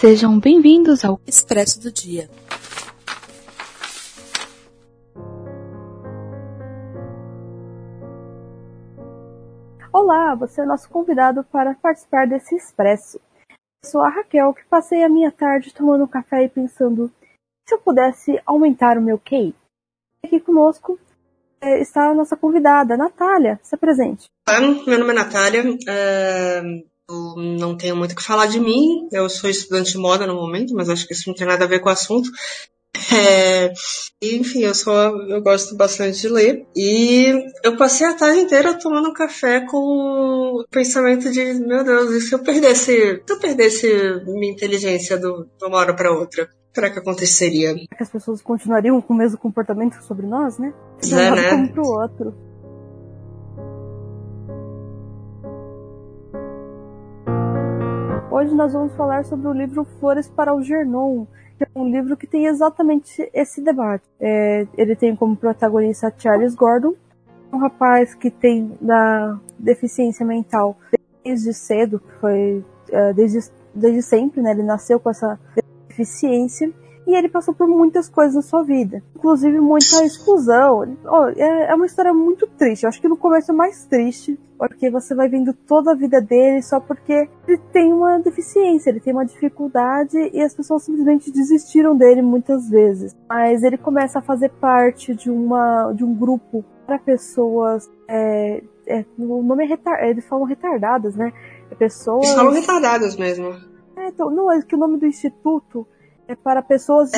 Sejam bem-vindos ao Expresso do Dia. Olá, você é nosso convidado para participar desse Expresso. Eu sou a Raquel, que passei a minha tarde tomando café e pensando se eu pudesse aumentar o meu QI. Aqui conosco é, está a nossa convidada, Natália. Se apresente. Olá, meu nome é Natália. É, eu não tenho muito o que falar de mim. Eu sou estudante de moda no momento, mas acho que isso não tem nada a ver com o assunto. É, enfim, eu sou, eu gosto bastante de ler e eu passei a tarde inteira tomando café com o pensamento de meu Deus, e se eu perdesse, se eu perdesse minha inteligência do, de uma hora para outra, será que aconteceria? Que as pessoas continuariam com o mesmo comportamento sobre nós, né? De um é, né? pro outro. Hoje nós vamos falar sobre o livro Flores para o Gernon, é um livro que tem exatamente esse debate. É, ele tem como protagonista Charles Gordon, um rapaz que tem da deficiência mental desde cedo, foi é, desde, desde sempre, né? Ele nasceu com essa deficiência e ele passou por muitas coisas na sua vida, inclusive muita exclusão. Oh, é, é uma história muito triste. Eu acho que no começo é mais triste, porque você vai vendo toda a vida dele só porque ele tem uma deficiência, ele tem uma dificuldade e as pessoas simplesmente desistiram dele muitas vezes. Mas ele começa a fazer parte de uma de um grupo para pessoas. É, é, o nome é retar, eles falam retardadas, né? É pessoas. Eles falam retardadas mesmo. É, então, não, é que o nome do instituto é para pessoas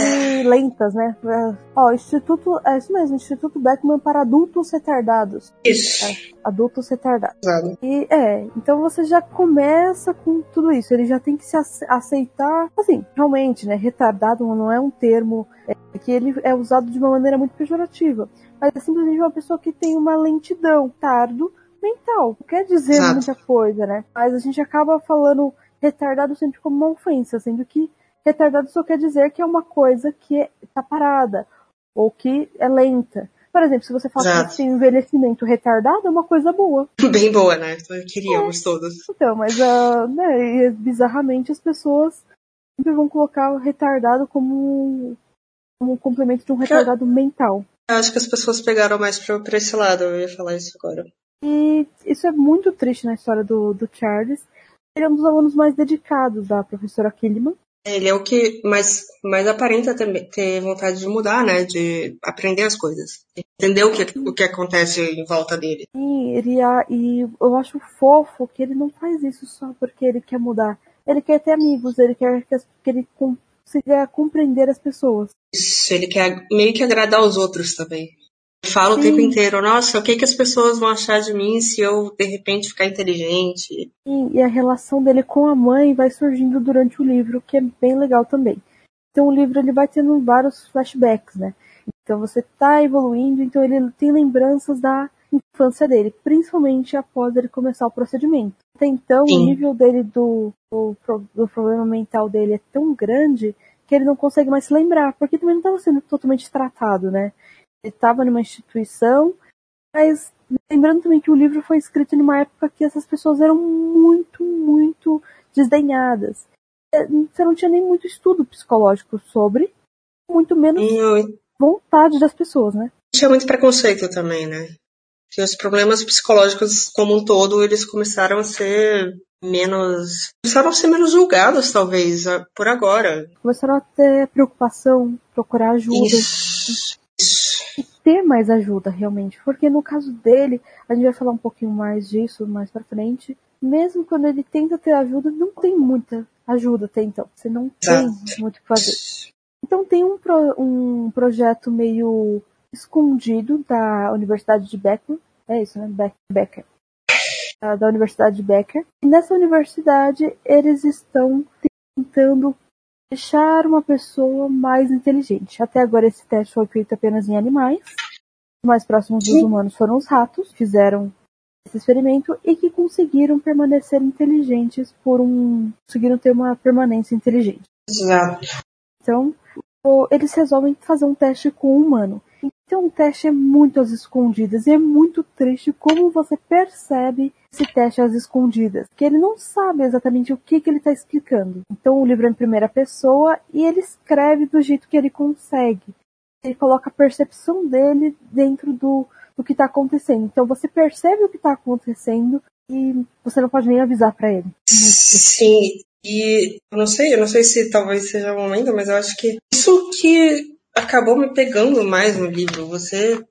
lentas, né? É, ó, Instituto, é isso mesmo, Instituto Beckman para adultos retardados. Isso. É, adultos retardados. Exato. E é, então você já começa com tudo isso, ele já tem que se aceitar, assim, realmente, né, retardado não é um termo é, que ele é usado de uma maneira muito pejorativa, mas é simplesmente uma pessoa que tem uma lentidão, tardo mental. Não quer dizer Exato. muita coisa, né? Mas a gente acaba falando retardado sempre como uma ofensa, sendo que Retardado só quer dizer que é uma coisa que está parada ou que é lenta. Por exemplo, se você fala que tem envelhecimento retardado, é uma coisa boa. Bem boa, né? Queríamos é. todos. Então, mas uh, né, bizarramente as pessoas sempre vão colocar o retardado como, como um complemento de um retardado eu, mental. Eu acho que as pessoas pegaram mais pra, pra esse lado, eu ia falar isso agora. E isso é muito triste na história do, do Charles. Ele é um dos alunos mais dedicados da professora Killiman. Ele é o que mais, mais aparenta ter, ter vontade de mudar, né? De aprender as coisas. Entender o que, o que acontece em volta dele. Sim, ele, e eu acho fofo que ele não faz isso só porque ele quer mudar. Ele quer ter amigos, ele quer que, que ele consiga compreender as pessoas. Isso, ele quer meio que agradar os outros também falo Sim. o tempo inteiro, nossa, o que, que as pessoas vão achar de mim se eu de repente ficar inteligente? Sim, e a relação dele com a mãe vai surgindo durante o livro, que é bem legal também. Então o livro ele vai tendo vários flashbacks, né? Então você está evoluindo, então ele tem lembranças da infância dele, principalmente após ele começar o procedimento. Até então, Sim. o nível dele do, do, do problema mental dele é tão grande que ele não consegue mais se lembrar, porque também não estava sendo totalmente tratado, né? Ele estava numa instituição, mas lembrando também que o livro foi escrito numa época que essas pessoas eram muito, muito desdenhadas. É, você não tinha nem muito estudo psicológico sobre, muito menos vontade das pessoas, né? Tinha muito preconceito também, né? Que os problemas psicológicos como um todo, eles começaram a ser menos. começaram a ser menos julgados, talvez, por agora. Começaram a ter preocupação, procurar ajuda. Isso ter mais ajuda realmente, porque no caso dele, a gente vai falar um pouquinho mais disso mais para frente. Mesmo quando ele tenta ter ajuda, não tem muita ajuda até então. Você não tem muito o que fazer. Então tem um, pro, um projeto meio escondido da Universidade de Becker. É isso, né? Becker. Da Universidade de Becker. E nessa universidade eles estão tentando deixar uma pessoa mais inteligente. Até agora esse teste foi feito apenas em animais. Os mais próximos dos humanos foram os ratos, fizeram esse experimento e que conseguiram permanecer inteligentes por um. conseguiram ter uma permanência inteligente. Exato. Então, eles resolvem fazer um teste com um humano. Então o teste é muito às escondidas e é muito triste como você percebe esse teste às escondidas, que ele não sabe exatamente o que, que ele está explicando. Então o livro é em primeira pessoa e ele escreve do jeito que ele consegue. Ele coloca a percepção dele dentro do, do que está acontecendo. Então você percebe o que está acontecendo e você não pode nem avisar para ele. Sim, e eu não sei, eu não sei se talvez seja o momento, mas eu acho que isso que acabou me pegando mais no livro. Você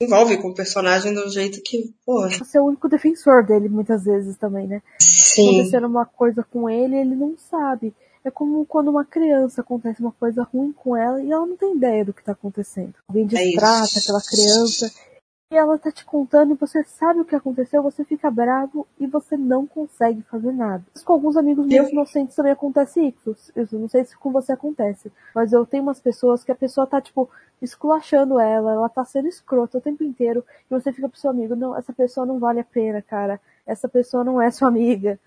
envolve com o personagem do jeito que, porra. Você é o único defensor dele muitas vezes também, né? Sim. Acontecendo uma coisa com ele, ele não sabe. É como quando uma criança acontece uma coisa ruim com ela e ela não tem ideia do que tá acontecendo. Alguém É distrata aquela criança e ela tá te contando e você sabe o que aconteceu, você fica bravo e você não consegue fazer nada. Com alguns amigos meus Eu- inocentes também acontece isso. Eu não sei se com você acontece, mas eu tenho umas pessoas que a pessoa tá, tipo, esculachando ela, ela tá sendo escrota o tempo inteiro e você fica pro seu amigo, não, essa pessoa não vale a pena, cara. Essa pessoa não é sua amiga.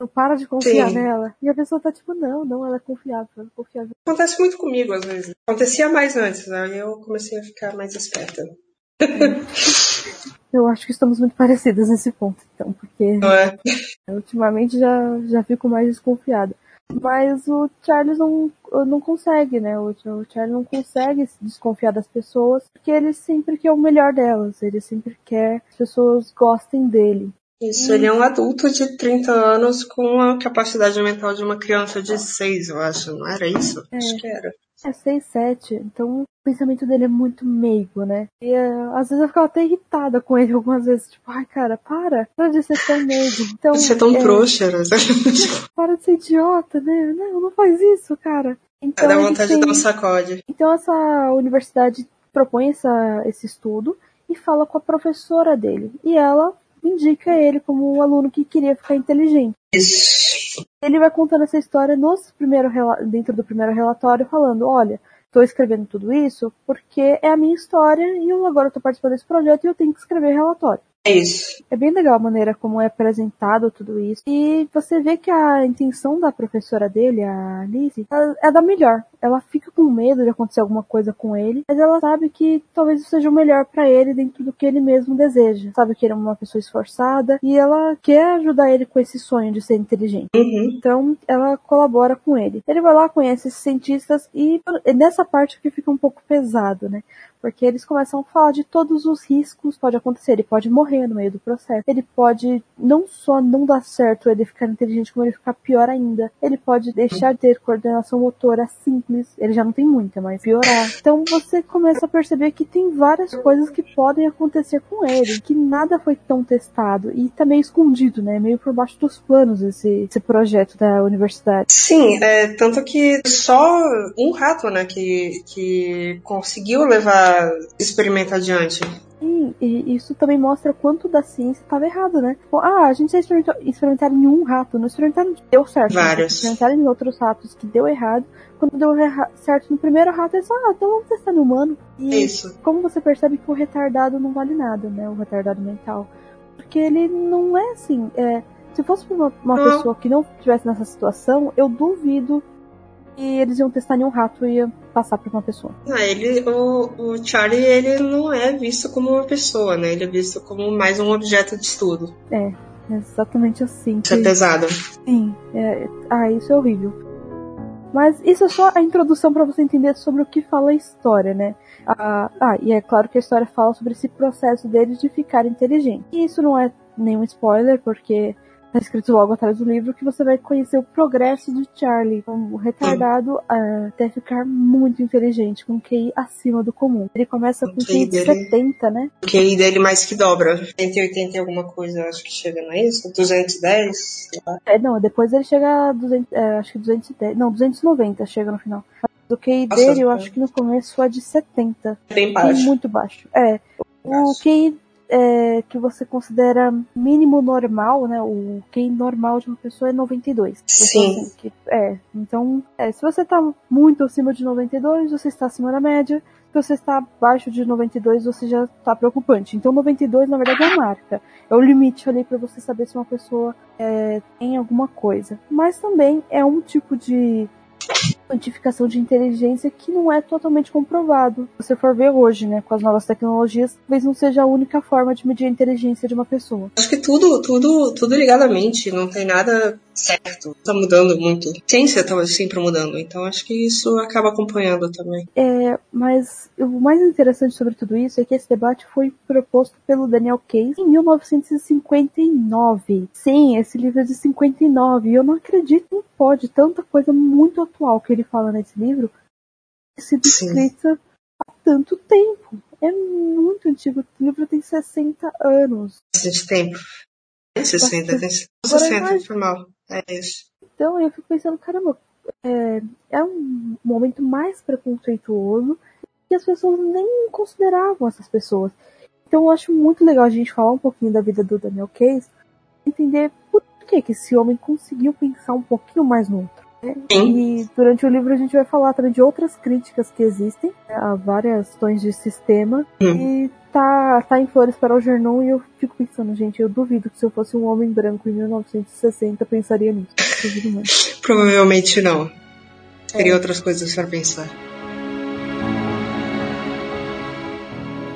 Não para de confiar Sim. nela. E a pessoa tá tipo, não, não, ela é confiável, ela é confiável. Acontece muito comigo às vezes. Acontecia mais antes, aí eu comecei a ficar mais esperta. Eu acho que estamos muito parecidas nesse ponto, então, porque é? ultimamente já, já fico mais desconfiada. Mas o Charles não, não consegue, né? O, o Charles não consegue se desconfiar das pessoas, porque ele sempre quer o melhor delas. Ele sempre quer que as pessoas gostem dele. Isso, ele é um adulto de 30 anos com a capacidade mental de uma criança de 6, eu acho. Não era isso? É. Acho que era. É 6, 7, então o pensamento dele é muito meigo, né? E é, às vezes eu ficava até irritada com ele algumas vezes, tipo, ai cara, para, para de ser tão meigo. Então, Você é tão é, trouxa, né? para de ser idiota, né? Não, não faz isso, cara. Então, Dá vontade tem- de dar um sacode. então essa universidade propõe essa, esse estudo e fala com a professora dele. E ela indica ele como um aluno que queria ficar inteligente. Isso. Ele vai contando essa história nos primeiro, dentro do primeiro relatório, falando, olha, estou escrevendo tudo isso porque é a minha história e eu agora estou participando desse projeto e eu tenho que escrever relatório. É isso. É bem legal a maneira como é apresentado tudo isso. E você vê que a intenção da professora dele, a Lizzie, é da melhor. Ela fica com medo de acontecer alguma coisa com ele, mas ela sabe que talvez isso seja o melhor pra ele dentro do que ele mesmo deseja. Sabe que ele é uma pessoa esforçada e ela quer ajudar ele com esse sonho de ser inteligente. Uhum. Então ela colabora com ele. Ele vai lá, conhece esses cientistas e nessa parte que fica um pouco pesado, né? Porque eles começam a falar de todos os riscos que pode acontecer. Ele pode morrer no meio do processo. Ele pode não só não dar certo ele ficar inteligente, como ele ficar pior ainda. Ele pode deixar de ter coordenação motora simples. Ele já não tem muita, mas piorar. Então você começa a perceber que tem várias coisas que podem acontecer com ele, que nada foi tão testado e tá meio escondido, né? Meio por baixo dos planos esse, esse projeto da universidade. Sim, é, tanto que só um rato, né, que, que conseguiu levar experimento adiante. Sim, e isso também mostra o quanto da ciência estava errado, né? Tipo, ah, a gente já experimentou, experimentaram em um rato, não experimentaram deu certo. né? Vários. Experimentaram em outros ratos que deu errado. Quando deu certo no primeiro rato, é só, ah, então vamos testar no humano. E Isso. como você percebe que o retardado não vale nada, né? O retardado mental. Porque ele não é assim. É, se fosse uma, uma pessoa que não estivesse nessa situação, eu duvido que eles iam testar em um rato e ia passar pra uma pessoa. Ah, ele, o, o Charlie, ele não é visto como uma pessoa, né? Ele é visto como mais um objeto de estudo. É exatamente assim. Isso é que- pesado. Sim, é, ah, isso é horrível. Mas isso é só a introdução para você entender sobre o que fala a história, né? Ah, ah, e é claro que a história fala sobre esse processo deles de ficar inteligente. E isso não é nenhum spoiler, porque tá escrito logo atrás do livro que você vai conhecer o progresso de Charlie, como retardado até ficar muito inteligente, com QI acima do comum. Ele começa com O QI de QI dele. 70, né? O QI dele mais que dobra. 180 e alguma coisa, acho que chega, não é isso? 210? sei lá. É, não, depois ele chega a 200, é, acho que 210, não, 290 chega no final. O QI Nossa, dele, eu é. acho que no começo é de 70. Bem baixo. muito baixo. É. O. QI é, que você considera mínimo normal, né? O QI normal de uma pessoa é 92. Sim. Então, assim, que- é. Então, é, se você tá muito acima de 92, você está acima da média. Se você está abaixo de 92, você já está preocupante. Então, 92, na verdade, é a marca. É o limite ali para você saber se uma pessoa é, tem alguma coisa. Mas também é um tipo de quantificação de inteligência que não é totalmente comprovado. Se você for ver hoje, né, com as novas tecnologias, talvez não seja a única forma de medir a inteligência de uma pessoa. Acho que tudo, tudo, tudo ligado à mente, não tem nada certo. Tá mudando muito. A ciência tá sempre mudando, então acho que isso acaba acompanhando também. É, mas o mais interessante sobre tudo isso é que esse debate foi proposto pelo Daniel Case em 1959. Sim, esse livro é de 59, e eu não acredito que pode tanta coisa muito atual que ele fala nesse livro ter sido escrita há tanto tempo. É muito antigo. O livro tem 60 anos. Bastante tempo. Tem 60, tem 60, foi mal. É isso. Então eu fico pensando, caramba, é, é um momento mais preconceituoso que as pessoas nem consideravam essas pessoas. Então eu acho muito legal a gente falar um pouquinho da vida do Daniel Case, entender por que, que esse homem conseguiu pensar um pouquinho mais no outro. Né? E durante o livro a gente vai falar também de outras críticas que existem né, a várias questões de sistema. Hum. E tá, tá em Flores para o Gernon e eu fico pensando, gente, eu duvido que se eu fosse um homem branco em 1960 pensaria nisso. Provavelmente não. Teria é. outras coisas para pensar.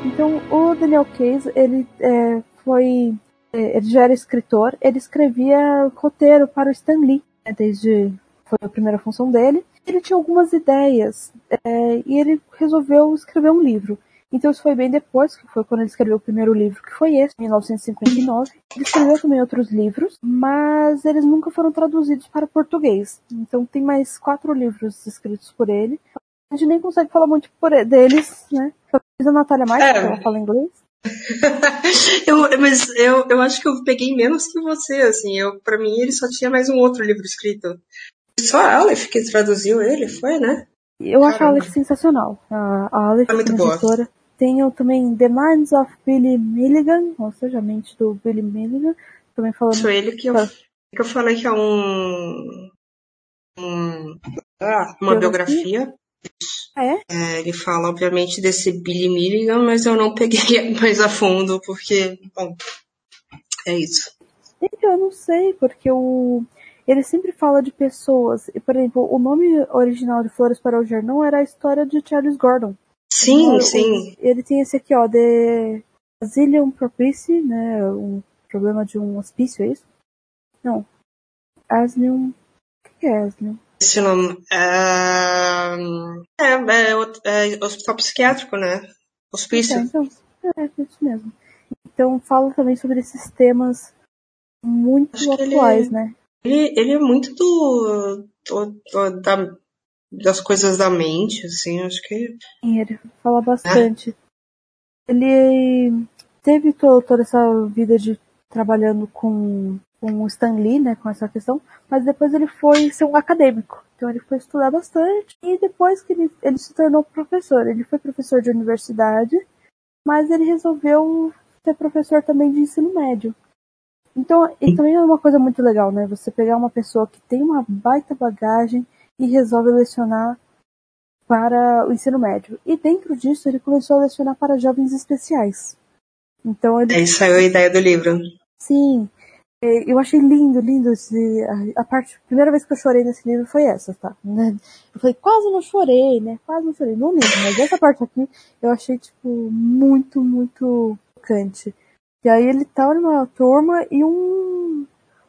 Então, o Daniel Case, ele é, foi. É, ele já era escritor, ele escrevia roteiro para o Stan Lee, né, desde. Foi a primeira função dele. Ele tinha algumas ideias é, e ele resolveu escrever um livro. Então isso foi bem depois, que foi quando ele escreveu o primeiro livro, que foi esse, em 1959. Ele escreveu também outros livros, mas eles nunca foram traduzidos para português. Então tem mais quatro livros escritos por ele. A gente nem consegue falar muito deles, né? Só a Natália mais, é. ela fala inglês. eu, mas eu, eu acho que eu peguei menos que você, assim. Eu, pra mim, ele só tinha mais um outro livro escrito. Só a Aleph que traduziu ele, foi, né? Eu acho a Aleph sensacional. A, a Aleph é muito boa. Tem também The Minds of Billy Milligan, ou seja, a mente do Billy Milligan. Também falando. Foi ele que eu, que eu falei que é um. um ah, uma biografia. É? é? Ele fala, obviamente, desse Billy Milligan, mas eu não peguei mais a fundo, porque, bom, é isso. Então, eu não sei, porque o. Ele sempre fala de pessoas. E, por exemplo, o nome original de Flores para o Jardim era a história de Charles Gordon. Sim, sim. Ele tem esse aqui, ó, de Asilium Propice, né? Um problema de um hospício, é isso? Não. Asilium. O que é Asilium? Esse nome. É, é, é, é hospital psiquiátrico, né? Hospício. Então, então, é, é isso mesmo. Então fala também sobre esses temas muito Acho atuais, ele, né? Ele, ele é muito do, do, do da das coisas da mente, assim, acho que. Sim, ele fala bastante. É. Ele teve toda essa vida de trabalhando com, com o Stan Lee, né, com essa questão, mas depois ele foi ser um acadêmico. Então ele foi estudar bastante e depois que ele, ele se tornou professor, ele foi professor de universidade, mas ele resolveu ser professor também de ensino médio. Então, e também é uma coisa muito legal, né? Você pegar uma pessoa que tem uma baita bagagem, e resolve lecionar para o ensino médio. E dentro disso ele começou a lecionar para jovens especiais. Então ele. Aí saiu a ideia do livro. Sim. É, eu achei lindo, lindo esse, a, parte. A primeira vez que eu chorei nesse livro foi essa, tá? Eu falei, quase não chorei, né? Quase não chorei. Não livro, mas essa parte aqui eu achei, tipo, muito, muito tocante. E aí ele tá numa turma e um,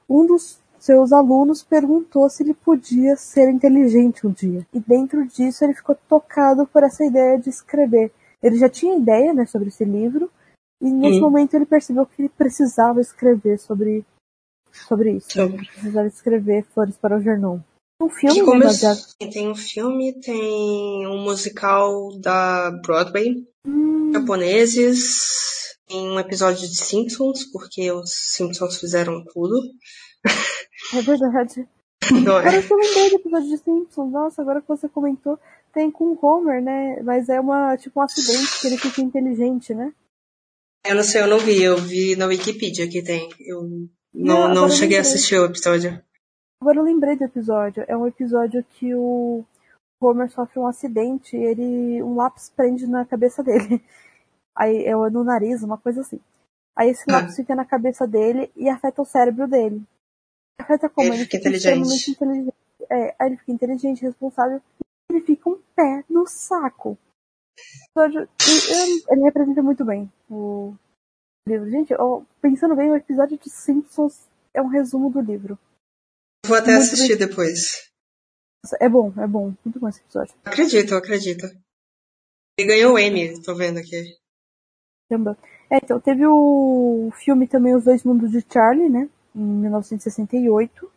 um dos seus alunos perguntou se ele podia ser inteligente um dia. E dentro disso ele ficou tocado por essa ideia de escrever. Ele já tinha ideia né, sobre esse livro, e nesse momento ele percebeu que ele precisava escrever sobre, sobre isso. Sobre. Ele precisava escrever Flores para o Gernon. Um filme né. Tem um filme, tem um musical da Broadway, hum. japoneses, tem um episódio de Simpsons, porque os Simpsons fizeram tudo. É verdade. Parece que eu lembrei do episódio de Simpsons. Nossa, agora que você comentou, tem com o Homer, né? Mas é uma, tipo um acidente que ele fica inteligente, né? Eu não sei, eu não vi. Eu vi na Wikipedia que tem. Eu não, não, não cheguei a assistir o episódio. Agora eu lembrei do episódio. É um episódio que o Homer sofre um acidente e ele, um lápis prende na cabeça dele. Aí é no nariz, uma coisa assim. Aí esse ah. lápis fica na cabeça dele e afeta o cérebro dele. Afeta como? Ele, ele fica inteligente. inteligente. é, aí ele fica inteligente, responsável, e ele fica um pé no saco. Ele representa muito bem o livro. Gente, pensando bem, o episódio de Simpsons é um resumo do livro. Vou até muito assistir bem. depois. É bom, é bom. Muito bom esse episódio. Acredito, acredito. Ele ganhou o Emmy, tô vendo aqui. Caramba. É, então, teve o filme também Os Dois Mundos de Charlie, né? Em 1968.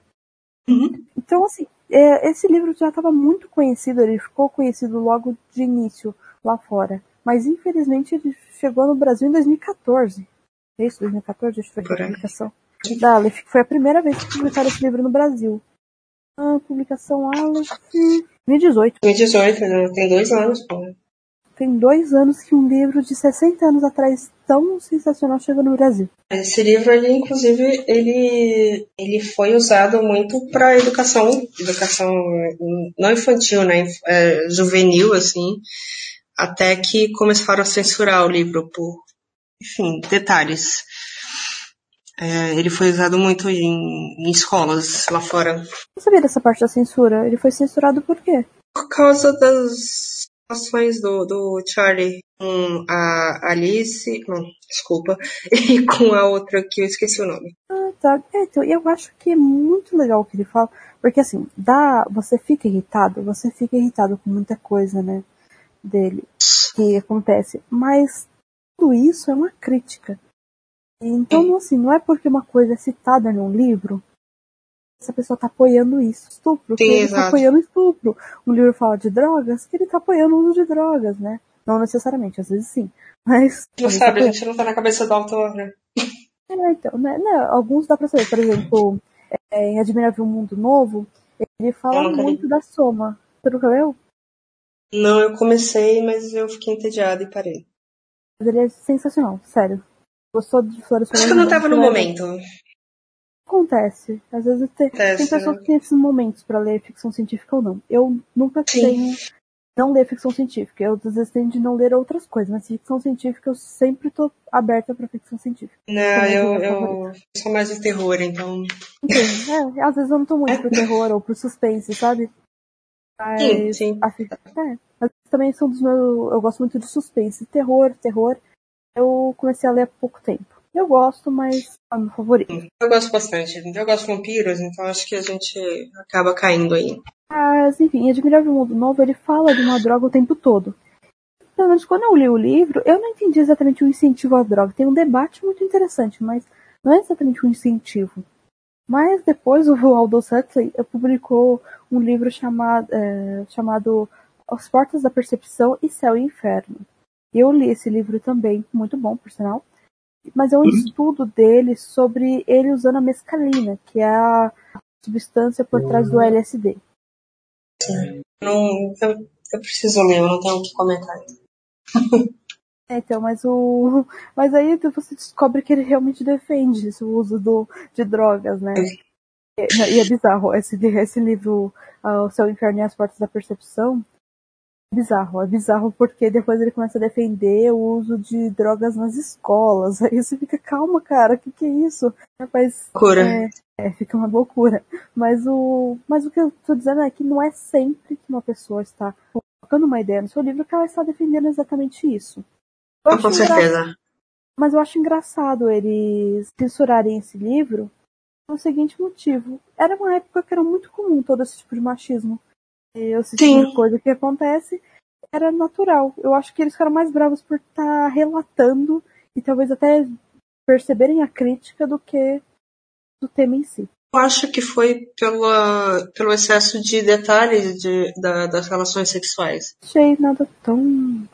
Uhum. Então, assim, é, esse livro já estava muito conhecido, ele ficou conhecido logo de início lá fora. Mas, infelizmente, ele chegou no Brasil em 2014. É isso, 2014? Acho que foi a publicação. Da Aleph, foi a primeira vez que publicaram esse livro no Brasil. A publicação Aleph, 2018. 2018, né? tem dois anos, pô tem dois anos que um livro de 60 anos atrás tão sensacional chegou no Brasil. Esse livro, ele, inclusive, ele, ele foi usado muito para educação, educação não infantil, né, é, juvenil, assim, até que começaram a censurar o livro por, enfim, detalhes. É, ele foi usado muito em, em escolas lá fora. Não sabia dessa parte da censura. Ele foi censurado por quê? Por causa das ações do, do Charlie com a Alice, não, desculpa, e com a outra que eu esqueci o nome. Ah, tá. É, então, eu acho que é muito legal o que ele fala, porque assim, dá, você fica irritado, você fica irritado com muita coisa, né, dele, que acontece, mas tudo isso é uma crítica. Então, assim, não é porque uma coisa é citada num livro essa pessoa tá apoiando isso. Estupro, Sim, que ele tá apoiando estupro. O livro fala de drogas, que ele tá apoiando o uso de drogas, né? Não necessariamente, às vezes sim. Mas. Não sabe, tá a gente não tá na cabeça do autor, né? É, então, né, né, alguns dá pra saber. Por exemplo, é, em Admirável Mundo Novo, ele fala muito li. da soma. Você nunca leu? Não, eu comecei, mas eu fiquei entediada e parei. Mas ele é sensacional, sério. Gostou de Flores Acho que eu não tava no momento. Acontece. Às vezes tem, Acontece, tem pessoas né? que têm esses momentos para ler ficção científica ou não. Eu nunca Sim. tenho não ler ficção científica. Eu às vezes tenho de não ler outras coisas, mas ficção científica eu sempre tô aberta para ficção científica. Não, eu, eu sou mais de terror, então. Sim, é, às vezes eu não tô muito pro terror ou pro suspense, sabe? Mas, sim, sim. É, mas também são dos meus. Eu gosto muito de suspense. Terror, terror. Eu comecei a ler há pouco tempo. Eu gosto, mas é o meu favorito. Eu gosto bastante. Eu gosto de vampiros, então acho que a gente acaba caindo aí. Mas, enfim, Admirável Mundo Novo, ele fala de uma droga o tempo todo. Pelo menos quando eu li o livro, eu não entendi exatamente o incentivo à droga. Tem um debate muito interessante, mas não é exatamente um incentivo. Mas depois o Aldous Huxley publicou um livro chamado, é, chamado As Portas da Percepção e Céu e Inferno. Eu li esse livro também, muito bom, por sinal mas é um uhum. estudo dele sobre ele usando a mescalina, que é a substância por trás do LSD. Sim. Não, eu, eu preciso ler, eu não tenho o que comentar. É, então, mas o. Mas aí você descobre que ele realmente defende o uso do, de drogas, né? E, e é bizarro, esse, esse livro, uh, O Céu, Inferno e as Portas da Percepção, bizarro. É bizarro porque depois ele começa a defender o uso de drogas nas escolas. Aí você fica, calma, cara, o que, que é isso? Rapaz, loucura. É, é, fica uma loucura. Mas o, mas o que eu tô dizendo é que não é sempre que uma pessoa está colocando uma ideia no seu livro que ela está defendendo exatamente isso. Eu Com certeza. Engra... Mas eu acho engraçado eles censurarem esse livro pelo seguinte motivo. Era uma época que era muito comum todo esse tipo de machismo esse tipo de coisa que acontece era natural. Eu acho que eles ficaram mais bravos por estar tá relatando e talvez até perceberem a crítica do que do tema em si. Eu acho que foi pela, pelo excesso de detalhes de, da, das relações sexuais. Achei nada tão.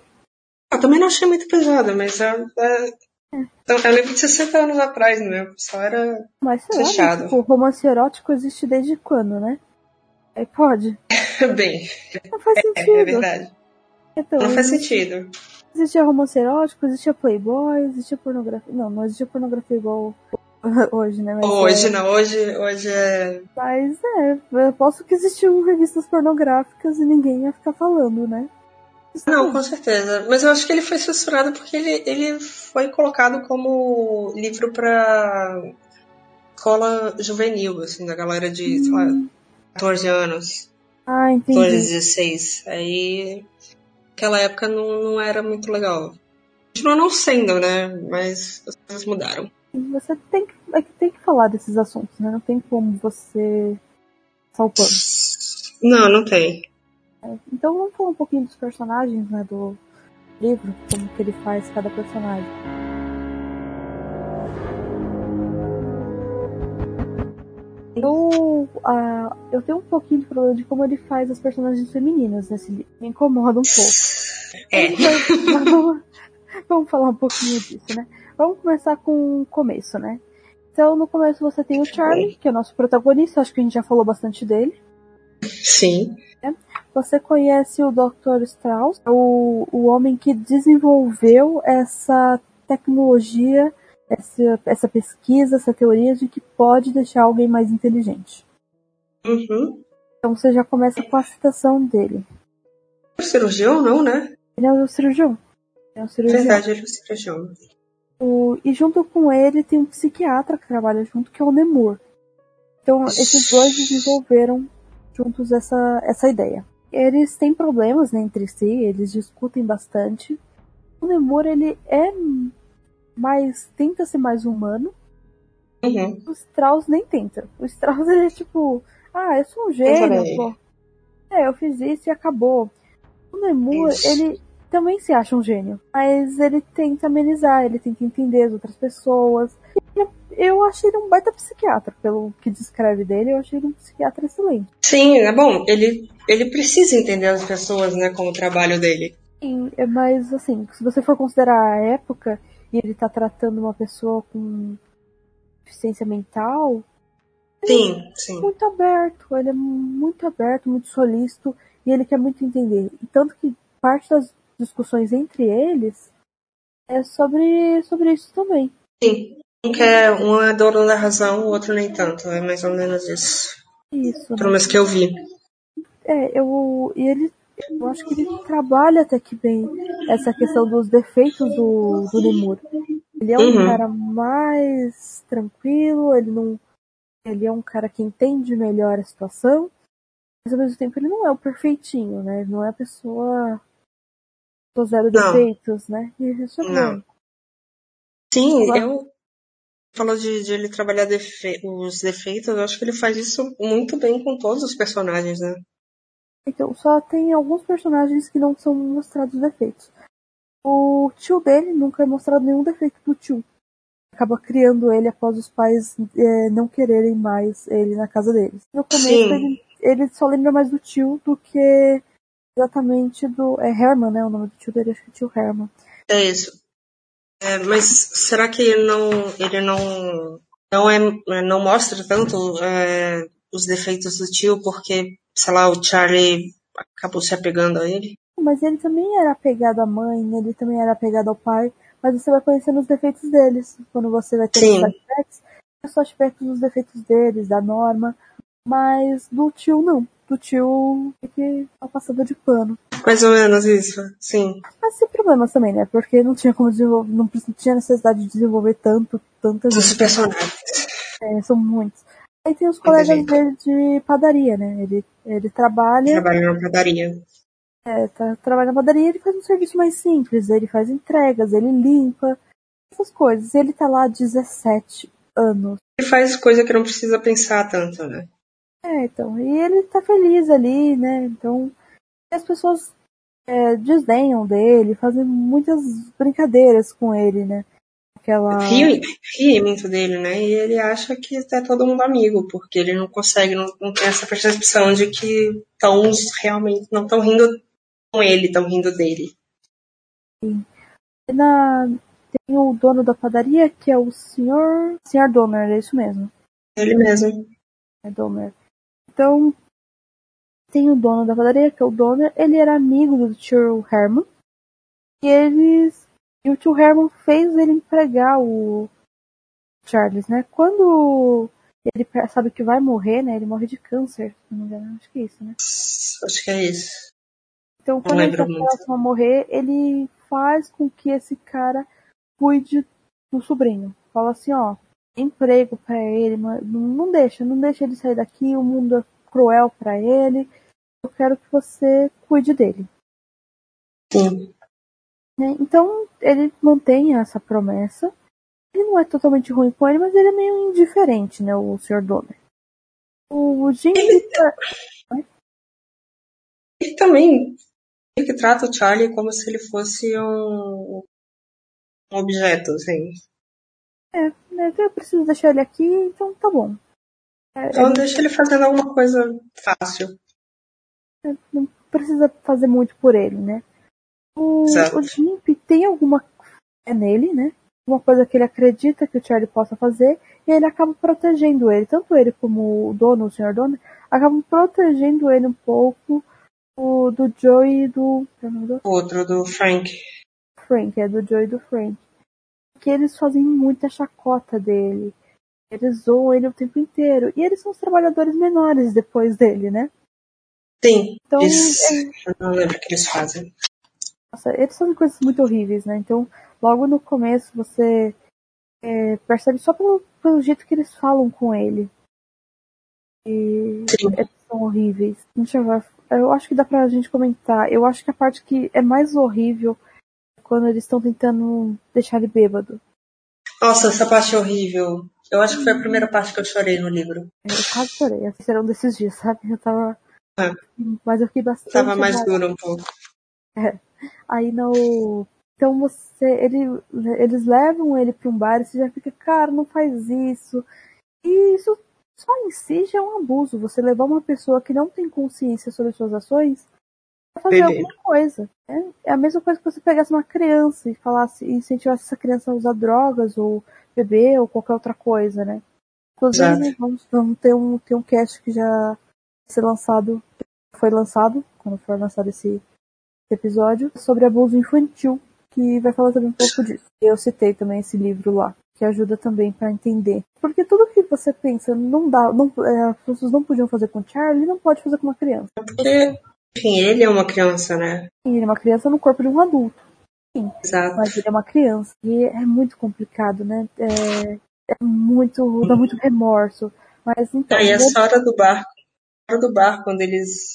Eu também não achei muito pesada, mas é, é, é. Eu lembro de 60 anos atrás, né? Só era mas, fechado. Lá, tipo, romance erótico existe desde quando, né? Aí pode. Bem. Não faz sentido. É, é verdade. Então, não faz sentido. Existia romance erótico, existia Playboy, existia pornografia. Não, não existia pornografia igual hoje, né? Mas hoje, é... não, hoje, hoje é. Mas é, eu posso que existiam revistas pornográficas e ninguém ia ficar falando, né? Não, com certeza. Mas eu acho que ele foi censurado porque ele, ele foi colocado como livro para escola juvenil, assim, da galera de, hum. sei lá, 14 anos. Ah, entendi. 14, 16. Aí, naquela época não, não era muito legal. Continua não sendo, né? Mas as coisas mudaram. Você tem que, é que tem que falar desses assuntos, né? Não tem como você salpando. Não, não tem. Então vamos falar um pouquinho dos personagens, né? Do livro, como que ele faz cada personagem. Eu, uh, eu tenho um pouquinho de problema de como ele faz as personagens femininas nesse livro. Me incomoda um pouco. É. Mas vamos, vamos falar um pouquinho disso, né? Vamos começar com o começo, né? Então, no começo você tem o Charlie, que é o nosso protagonista, acho que a gente já falou bastante dele. Sim. Você conhece o Dr. Strauss, o, o homem que desenvolveu essa tecnologia, essa, essa pesquisa, essa teoria de que pode deixar alguém mais inteligente. Uhum. Então você já começa com a citação dele. O cirurgião, não, né? Ele é o cirurgião. É o cirurgião. Verdade, ele é o cirurgião. O, e junto com ele tem um psiquiatra que trabalha junto, que é o Nemur. Então esses dois desenvolveram juntos essa, essa ideia. Eles têm problemas né, entre si, eles discutem bastante. O Nemur ele é mais tenta ser mais humano. Uhum. O Strauss nem tenta. O Strauss ele é tipo, ah, eu sou um gênio, pô. É, eu fiz isso e acabou. O Nemur, Isso. ele também se acha um gênio, mas ele tenta amenizar, ele tenta entender as outras pessoas. Eu achei ele um baita psiquiatra, pelo que descreve dele, eu achei ele um psiquiatra excelente. Sim, é bom. Ele, ele precisa entender as pessoas, né, com o trabalho dele. Sim, é, mas assim, se você for considerar a época e ele tá tratando uma pessoa com deficiência mental, Sim, sim. muito aberto, ele é muito aberto, muito solícito e ele quer muito entender. E tanto que parte das discussões entre eles é sobre, sobre isso também. Sim. Um quer, um é dono da razão, o outro nem tanto. É mais ou menos isso. Isso. Pelo menos que eu vi. É, eu. E ele. Eu acho que ele trabalha até que bem essa questão dos defeitos do, do Lemur. Ele é um Uhum. cara mais tranquilo, ele não. Ele é um cara que entende melhor a situação, mas ao mesmo tempo ele não é o perfeitinho, né? Ele não é a pessoa. pessoa zero Não. defeitos, né? E isso é Não. bom. Sim, Agora- eu. Falou de, de ele trabalhar defe- os defeitos, eu acho que ele faz isso muito bem com todos os personagens, né? Então, só tem alguns personagens que não são mostrados defeitos. O tio dele nunca é mostrado nenhum defeito do tio. Acaba criando ele após os pais é, não quererem mais ele na casa deles. No começo, ele, ele só lembra mais do tio do que exatamente do. É Herman, né? O nome do tio dele, acho que é tio Herman. É isso. É, mas será que ele não, ele não, não, é, não mostra tanto é, os defeitos do tio porque, sei lá, o Charlie acabou se apegando a ele? Mas ele também era apegado à mãe, ele também era apegado ao pai. Mas você vai conhecendo os defeitos deles. Quando você vai ter os flashbacks, é só aspectos dos defeitos deles, da norma. Mas do tio não. Do tio é que tá passando de pano. Mais ou menos isso, sim. Mas sem problemas também, né? Porque não tinha como desenvolver, não tinha necessidade de desenvolver tanto, tanta Os gente. personagens. É, são muitos. Aí tem os Muita colegas gente. dele de padaria, né? Ele, ele trabalha. Trabalham na padaria. É, tá, trabalha na padaria, ele faz um serviço mais simples, ele faz entregas, ele limpa, essas coisas. Ele tá lá há 17 anos. Ele faz coisa que não precisa pensar tanto, né? É, então, e ele tá feliz ali, né? Então, as pessoas é, desdenham dele, fazem muitas brincadeiras com ele, né? Aquela. Ri, ri muito dele, né? E ele acha que é todo mundo amigo, porque ele não consegue, não, não tem essa percepção de que estão realmente não estão rindo com ele, estão rindo dele. Na, tem o dono da padaria, que é o senhor. Senhor Donner, é isso mesmo. Ele mesmo. É Donner. Então, tem o dono da padaria, que é o Donner. Ele era amigo do tio Herman. E eles. E o tio Herman fez ele empregar o Charles, né? Quando ele sabe que vai morrer, né? Ele morre de câncer, se não me engano. Acho que é isso, né? Acho que é isso. Então, quando ele tá próximo a morrer, ele faz com que esse cara cuide do sobrinho. Fala assim, ó, emprego pra ele, mas não deixa, não deixa ele sair daqui, o mundo cruel para ele. Eu quero que você cuide dele. Sim. Né? Então ele mantém essa promessa. Ele não é totalmente ruim com ele, mas ele é meio indiferente, né, o Sr. Donner. O Jim ele, ele também que trata o Charlie como se ele fosse um, um objeto, assim. É, eu preciso deixar ele aqui, então tá bom. É, então ele... deixa ele fazendo alguma coisa fácil. É, não precisa fazer muito por ele, né? O, o Jimp tem alguma fé nele, né? Uma coisa que ele acredita que o Charlie possa fazer, e ele acaba protegendo ele. Tanto ele como o dono, o Sr. Dono, acabam protegendo ele um pouco o, do Joey e do. Outro, do Frank. Frank, é do Joey e do Frank. Que eles fazem muita chacota dele. Eles zoam ele o tempo inteiro. E eles são os trabalhadores menores depois dele, né? Sim. Então, eles... é... Eu não lembro o que eles fazem. Nossa, eles fazem coisas muito horríveis, né? Então, logo no começo, você é, percebe só pelo, pelo jeito que eles falam com ele. E Sim. eles são horríveis. Deixa eu. Eu acho que dá pra gente comentar. Eu acho que a parte que é mais horrível é quando eles estão tentando deixar ele bêbado. Nossa, essa parte é horrível. Eu acho que foi a primeira parte que eu chorei no livro. Eu quase chorei. Esse era um desses dias, sabe? Eu tava. É. Mas eu fiquei bastante. Tava mais duro um pouco. É. Aí no. Então você. Ele, eles levam ele pra um bar e você já fica, cara, não faz isso. E isso só em si já é um abuso. Você levar uma pessoa que não tem consciência sobre suas ações pra fazer alguma coisa. Né? É a mesma coisa que você pegasse uma criança e falasse, e incentivasse essa criança a usar drogas ou beber ou qualquer outra coisa, né? Inclusive, vamos, vamos ter um, ter um cast que já vai ser lançado, foi lançado, quando for lançado esse episódio sobre abuso infantil, que vai falar também um pouco disso. Eu citei também esse livro lá, que ajuda também para entender. Porque tudo que você pensa não dá, não, é, as pessoas não podiam fazer com Charlie, não pode fazer com uma criança. Porque, enfim, ele é uma criança, né? Sim, ele é uma criança no corpo de um adulto. Sim, Exato. mas ele é uma criança. E é muito complicado, né? É, é muito. dá muito remorso. Mas então. Aí essa hora do barco. hora do barco, quando eles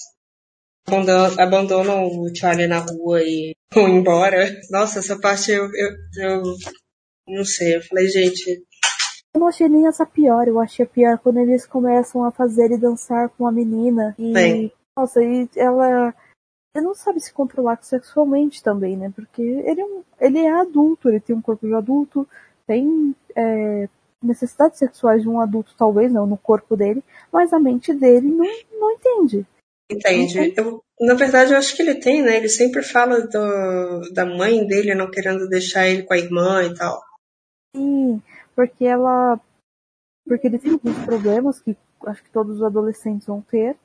abandonam o Charlie na rua e vão embora. Nossa, essa parte eu, eu, eu não sei. Eu falei, gente. Eu não achei nem essa pior. Eu achei pior quando eles começam a fazer ele dançar com a menina. E, Bem. nossa, e ela. Ele não sabe se controlar sexualmente também, né? Porque ele é, um, ele é adulto, ele tem um corpo de adulto, tem é, necessidades sexuais de um adulto, talvez não, no corpo dele, mas a mente dele não, não entende. Entende? Eu, na verdade, eu acho que ele tem, né? Ele sempre fala do, da mãe dele não querendo deixar ele com a irmã e tal. Sim, porque ela. Porque ele tem alguns problemas que acho que todos os adolescentes vão ter.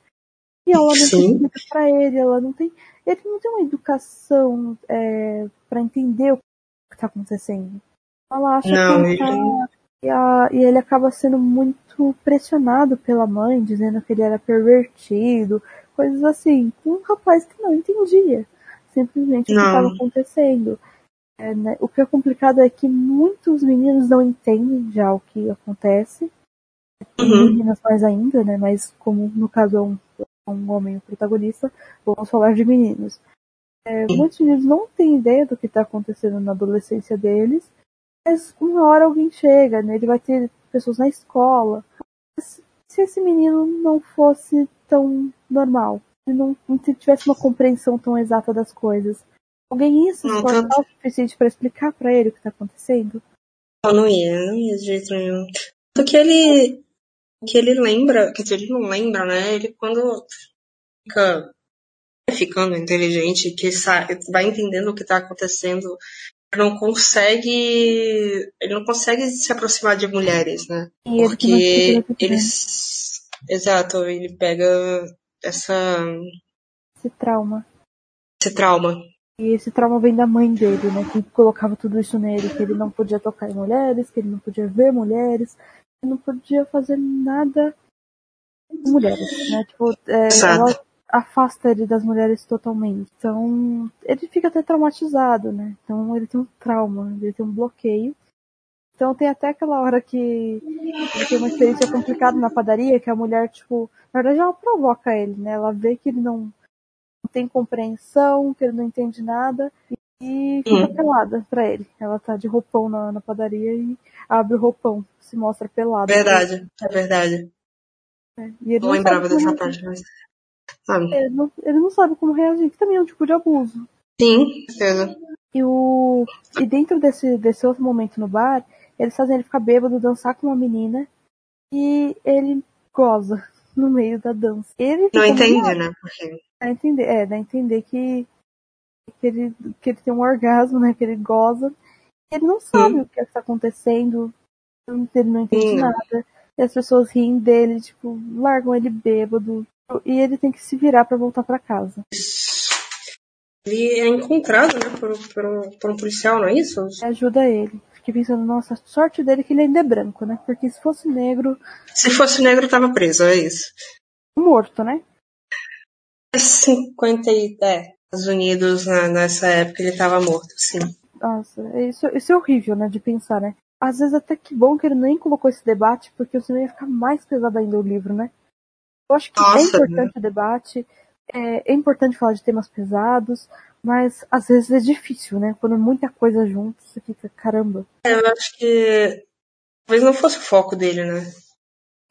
E ela não Sim. tem para ele, ela não tem. Ele não tem uma educação é, para entender o que está acontecendo. Ela acha não, que ele... tá, e, a, e ele acaba sendo muito pressionado pela mãe, dizendo que ele era pervertido, coisas assim, com um rapaz que não entendia simplesmente o que estava acontecendo. É, né? O que é complicado é que muitos meninos não entendem já o que acontece. Uhum. Meninas mais ainda, né? Mas como no caso é um, é um homem o protagonista, vamos falar de meninos. É, muitos meninos não têm ideia do que está acontecendo na adolescência deles, mas uma hora alguém chega, né? Ele vai ter pessoas na escola. Se esse menino não fosse tão normal. Se não, não tivesse uma compreensão tão exata das coisas. Alguém ia se esforçar tá... o suficiente para explicar para ele o que está acontecendo? Não, não ia, não ia de jeito nenhum. Porque ele. que ele lembra, quer dizer, ele não lembra, né? Ele quando fica ficando inteligente, que vai entendendo o que está acontecendo, ele não consegue. Ele não consegue se aproximar de mulheres, né? E Porque eles Exato, ele pega essa. Esse trauma. Esse trauma. E esse trauma vem da mãe dele, né? Que colocava tudo isso nele, que ele não podia tocar em mulheres, que ele não podia ver mulheres, que não podia fazer nada com mulheres, né? Tipo, é, ela afasta ele das mulheres totalmente. Então, ele fica até traumatizado, né? Então ele tem um trauma, ele tem um bloqueio. Então tem até aquela hora que ele tem uma experiência complicada na padaria, que a mulher, tipo, na verdade ela provoca ele, né? Ela vê que ele não, não tem compreensão, que ele não entende nada, e fica hum. pelada pra ele. Ela tá de roupão na, na padaria e abre o roupão, se mostra pelada. Verdade, é verdade. É, e ele não, lembrava dessa parte, mas. Sabe. Ele, não, ele não sabe como reagir, que também é um tipo de abuso. Sim, certeza. E, o, e dentro desse, desse outro momento no bar, eles fazem ele ficar bêbado, dançar com uma menina e ele goza no meio da dança. Ele não entende, né? Porque... Dá entender, é, dá a entender que, que, ele, que ele tem um orgasmo, né? Que ele goza. Ele não sabe o que está acontecendo, ele não entende Sim. nada. E as pessoas riem dele, tipo, largam ele bêbado. E ele tem que se virar para voltar para casa. Ele é encontrado, né, por, por, por um policial, não é isso? Ajuda ele. Fiquei pensando, nossa, sorte dele que ele ainda é branco, né? Porque se fosse negro. Se fosse negro, tava preso, é isso. Morto, né? 50 e. É, Estados Unidos, na, nessa época, ele tava morto, sim. Nossa, isso, isso é horrível, né, de pensar, né? Às vezes até que bom que ele nem colocou esse debate, porque senão ia ficar mais pesado ainda o livro, né? Eu acho que é Nossa, é importante né? o debate, é, é importante falar de temas pesados, mas às vezes é difícil, né? Quando muita coisa junto, você fica, caramba. É, eu acho que talvez não fosse o foco dele, né?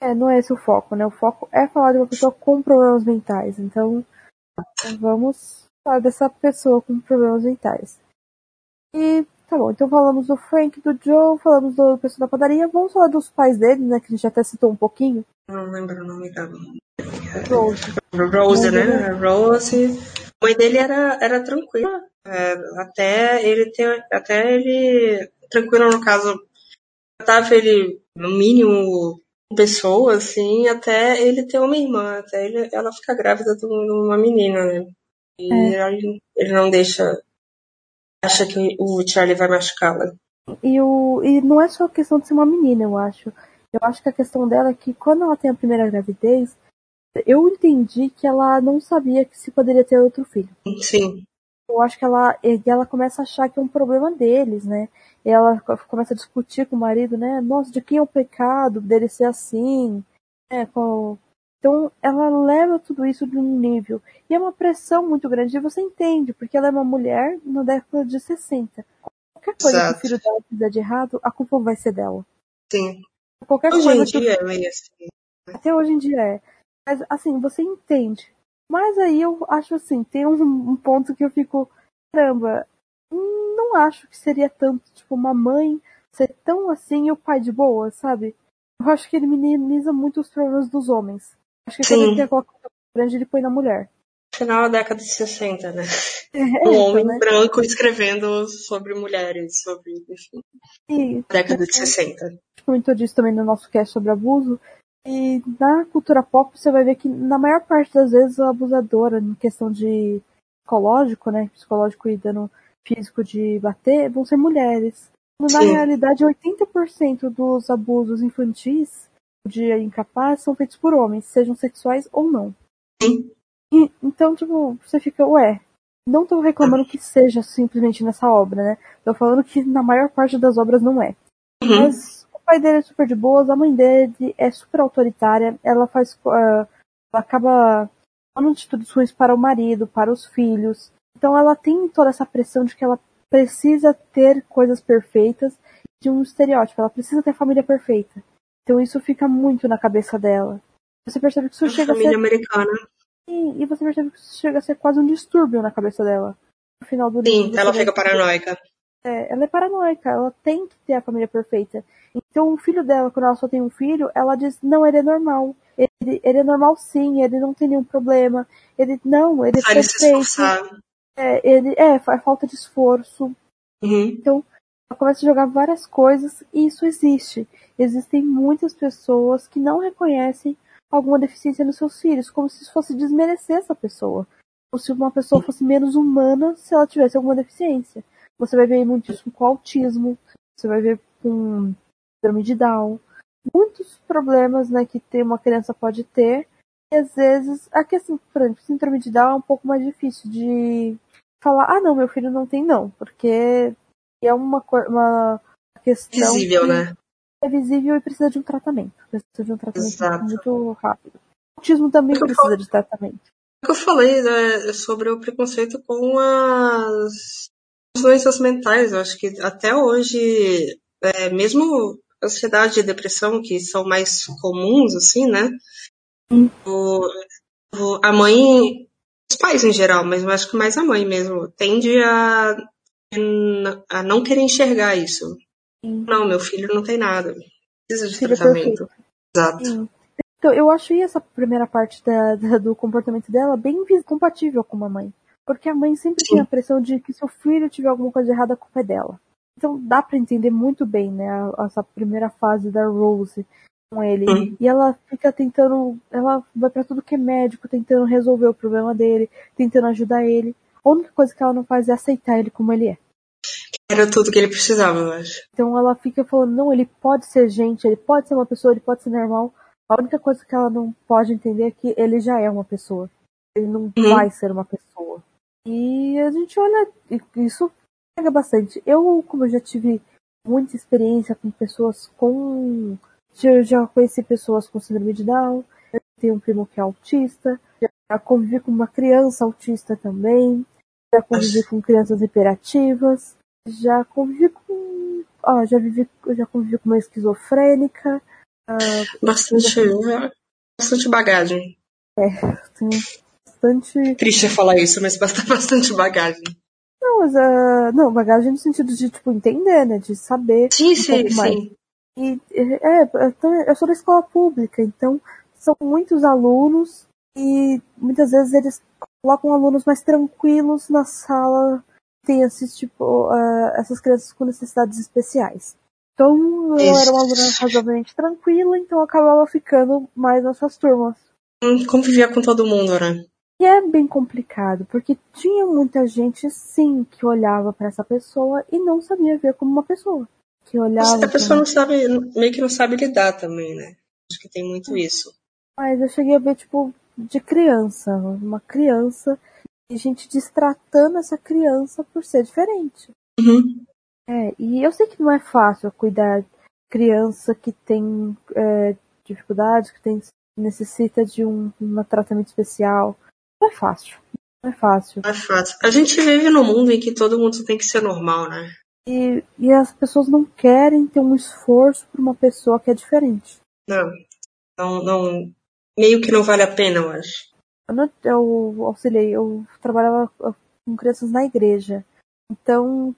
É, não é esse o foco, né? O foco é falar de uma pessoa com problemas mentais. Então, vamos falar dessa pessoa com problemas mentais. E tá bom, então falamos do Frank, do Joe, falamos do pessoal da padaria. Vamos falar dos pais dele, né? Que a gente até citou um pouquinho. Não lembro o nome da. Rose. Rose, né? Rose. A mãe dele era, era tranquila. É, até ele ter. Até ele. Tranquila no caso. Tava ele, no mínimo, pessoa, assim, até ele ter uma irmã, até ele, ela ficar grávida de uma menina, né? E é. ele, ele não deixa. Acha que o Charlie vai machucá-la. E, o, e não é só questão de ser uma menina, eu acho. Eu acho que a questão dela é que quando ela tem a primeira gravidez, eu entendi que ela não sabia que se poderia ter outro filho. Sim. Eu acho que ela, ela começa a achar que é um problema deles, né? E ela começa a discutir com o marido, né? Nossa, de quem é o pecado dele ser assim? É, com... Então ela leva tudo isso de um nível. E é uma pressão muito grande. E você entende, porque ela é uma mulher na década de 60. Qualquer coisa Exato. que o filho dela fizer de errado, a culpa vai ser dela. Sim. Qualquer hoje coisa em dia é meio assim. Até hoje em dia é. Mas assim, você entende. Mas aí eu acho assim, tem um, um ponto que eu fico, caramba, não acho que seria tanto, tipo, uma mãe ser tão assim e o pai de boa, sabe? Eu acho que ele minimiza muito os problemas dos homens. Acho que Sim. quando ele tem aquela coisa grande, ele põe na mulher. Final da década de 60, né? É, um então, homem né? branco escrevendo sobre mulheres, sobre, enfim. Década de 60. A gente comentou disso também no nosso cast sobre abuso. E na cultura pop você vai ver que na maior parte das vezes a abusadora, em questão de psicológico, né? Psicológico e dano físico de bater, vão ser mulheres. Na Sim. realidade, 80% dos abusos infantis de incapaz são feitos por homens, sejam sexuais ou não. Sim. E, então, tipo, você fica, ué, não tô reclamando que seja simplesmente nessa obra, né? Tô falando que na maior parte das obras não é. Uhum. Mas pai dele é super de boas, a mãe dele é super autoritária, ela faz. Uh, ela acaba tomando atitudes ruins para o marido, para os filhos. Então ela tem toda essa pressão de que ela precisa ter coisas perfeitas de um estereótipo, ela precisa ter família perfeita. Então isso fica muito na cabeça dela. Você percebe que isso a chega a ser. americana. Sim, e você percebe que isso chega a ser quase um distúrbio na cabeça dela. No final do Sim, livro, ela fica paranoica. É, ela é paranoica, ela tem que ter a família perfeita. Então o filho dela, quando ela só tem um filho, ela diz, não, ele é normal. Ele, ele é normal sim, ele não tem nenhum problema. Ele, não, ele é perfeito. É, ele, é, falta de esforço. Uhum. Então, ela começa a jogar várias coisas e isso existe. Existem muitas pessoas que não reconhecem alguma deficiência nos seus filhos, como se isso fosse desmerecer essa pessoa. Ou se uma pessoa fosse menos humana se ela tivesse alguma deficiência. Você vai ver muito isso com autismo, você vai ver com síndrome de Down, muitos problemas né, que ter uma criança pode ter. E às vezes, aqui assim, por exemplo, síndrome de Down é um pouco mais difícil de falar, ah não, meu filho não tem não, porque é uma, uma questão Visível, que né? É visível e precisa de um tratamento. Precisa de um tratamento Exato. muito rápido. O autismo também É eu precisa falo- de tratamento. O que eu falei né, sobre o preconceito com as doenças mentais. Eu acho que até hoje, é, mesmo ansiedade e depressão, que são mais comuns, assim, né? O, o- a mãe, os pais em geral, mas eu acho que mais a mãe mesmo, tende a, a não querer enxergar isso. Sim. Não, meu filho não tem nada. Precisa de é tratamento. Exato. Sim. Então, eu achei essa primeira parte da- da- do comportamento dela bem compatível com a mãe. Porque a mãe sempre Sim. tem a pressão de que se o filho tiver alguma coisa errada, a culpa é dela. Então dá pra entender muito bem, né, essa primeira fase da Rose com ele. Uhum. E ela fica tentando, ela vai pra tudo que é médico, tentando resolver o problema dele, tentando ajudar ele. A única coisa que ela não faz é aceitar ele como ele é. Era tudo que ele precisava, eu acho. Então ela fica falando, não, ele pode ser gente, ele pode ser uma pessoa, ele pode ser normal. A única coisa que ela não pode entender é que ele já é uma pessoa. Ele não Uhum. vai ser uma pessoa. E a gente olha, isso pega bastante. Eu, como eu já tive muita experiência com pessoas com. Eu já conheci pessoas com síndrome de Down, eu tenho um primo que é autista, já convivi com uma criança autista também, já convivi com crianças hiperativas, já convivi com. Ó, já vivi, já convivi com uma esquizofrênica, ah, Bastante, bastante bagagem. tenho bastante. Triste falar isso, mas basta bastante bagagem. Não, mas, ah, não, bagagem no sentido de, tipo, entender, né? De saber Sim, um sim, sim. E, é, então, eu sou da escola pública, então são muitos alunos e muitas vezes eles colocam alunos mais tranquilos na sala, tem esses, tipo, ah, essas crianças com necessidades especiais. Então eu era uma aluna razoavelmente tranquila, então eu acabava ficando mais nessas turmas. Hum, Convivia com todo mundo, né? E é bem complicado, porque tinha muita gente, sim, que olhava para essa pessoa e não sabia ver como uma pessoa. Que olhava. A pessoa não sabe, meio que não sabe lidar também, né? Acho que tem muito isso. Mas eu cheguei a ver, tipo, de criança, uma criança, e gente destratando essa criança por ser diferente. Uhum. É, e eu sei que não é fácil cuidar de criança que tem é, dificuldades, que tem, necessita de um, um tratamento especial. Não é fácil. Não é fácil. Não é fácil. A gente vive num mundo em que todo mundo tem que ser normal, né? E, e as pessoas não querem ter um esforço para uma pessoa que é diferente. Não. Não, não. Meio que não vale a pena, eu acho. Eu, não- eu auxiliei, eu trabalhava com crianças na igreja. Então,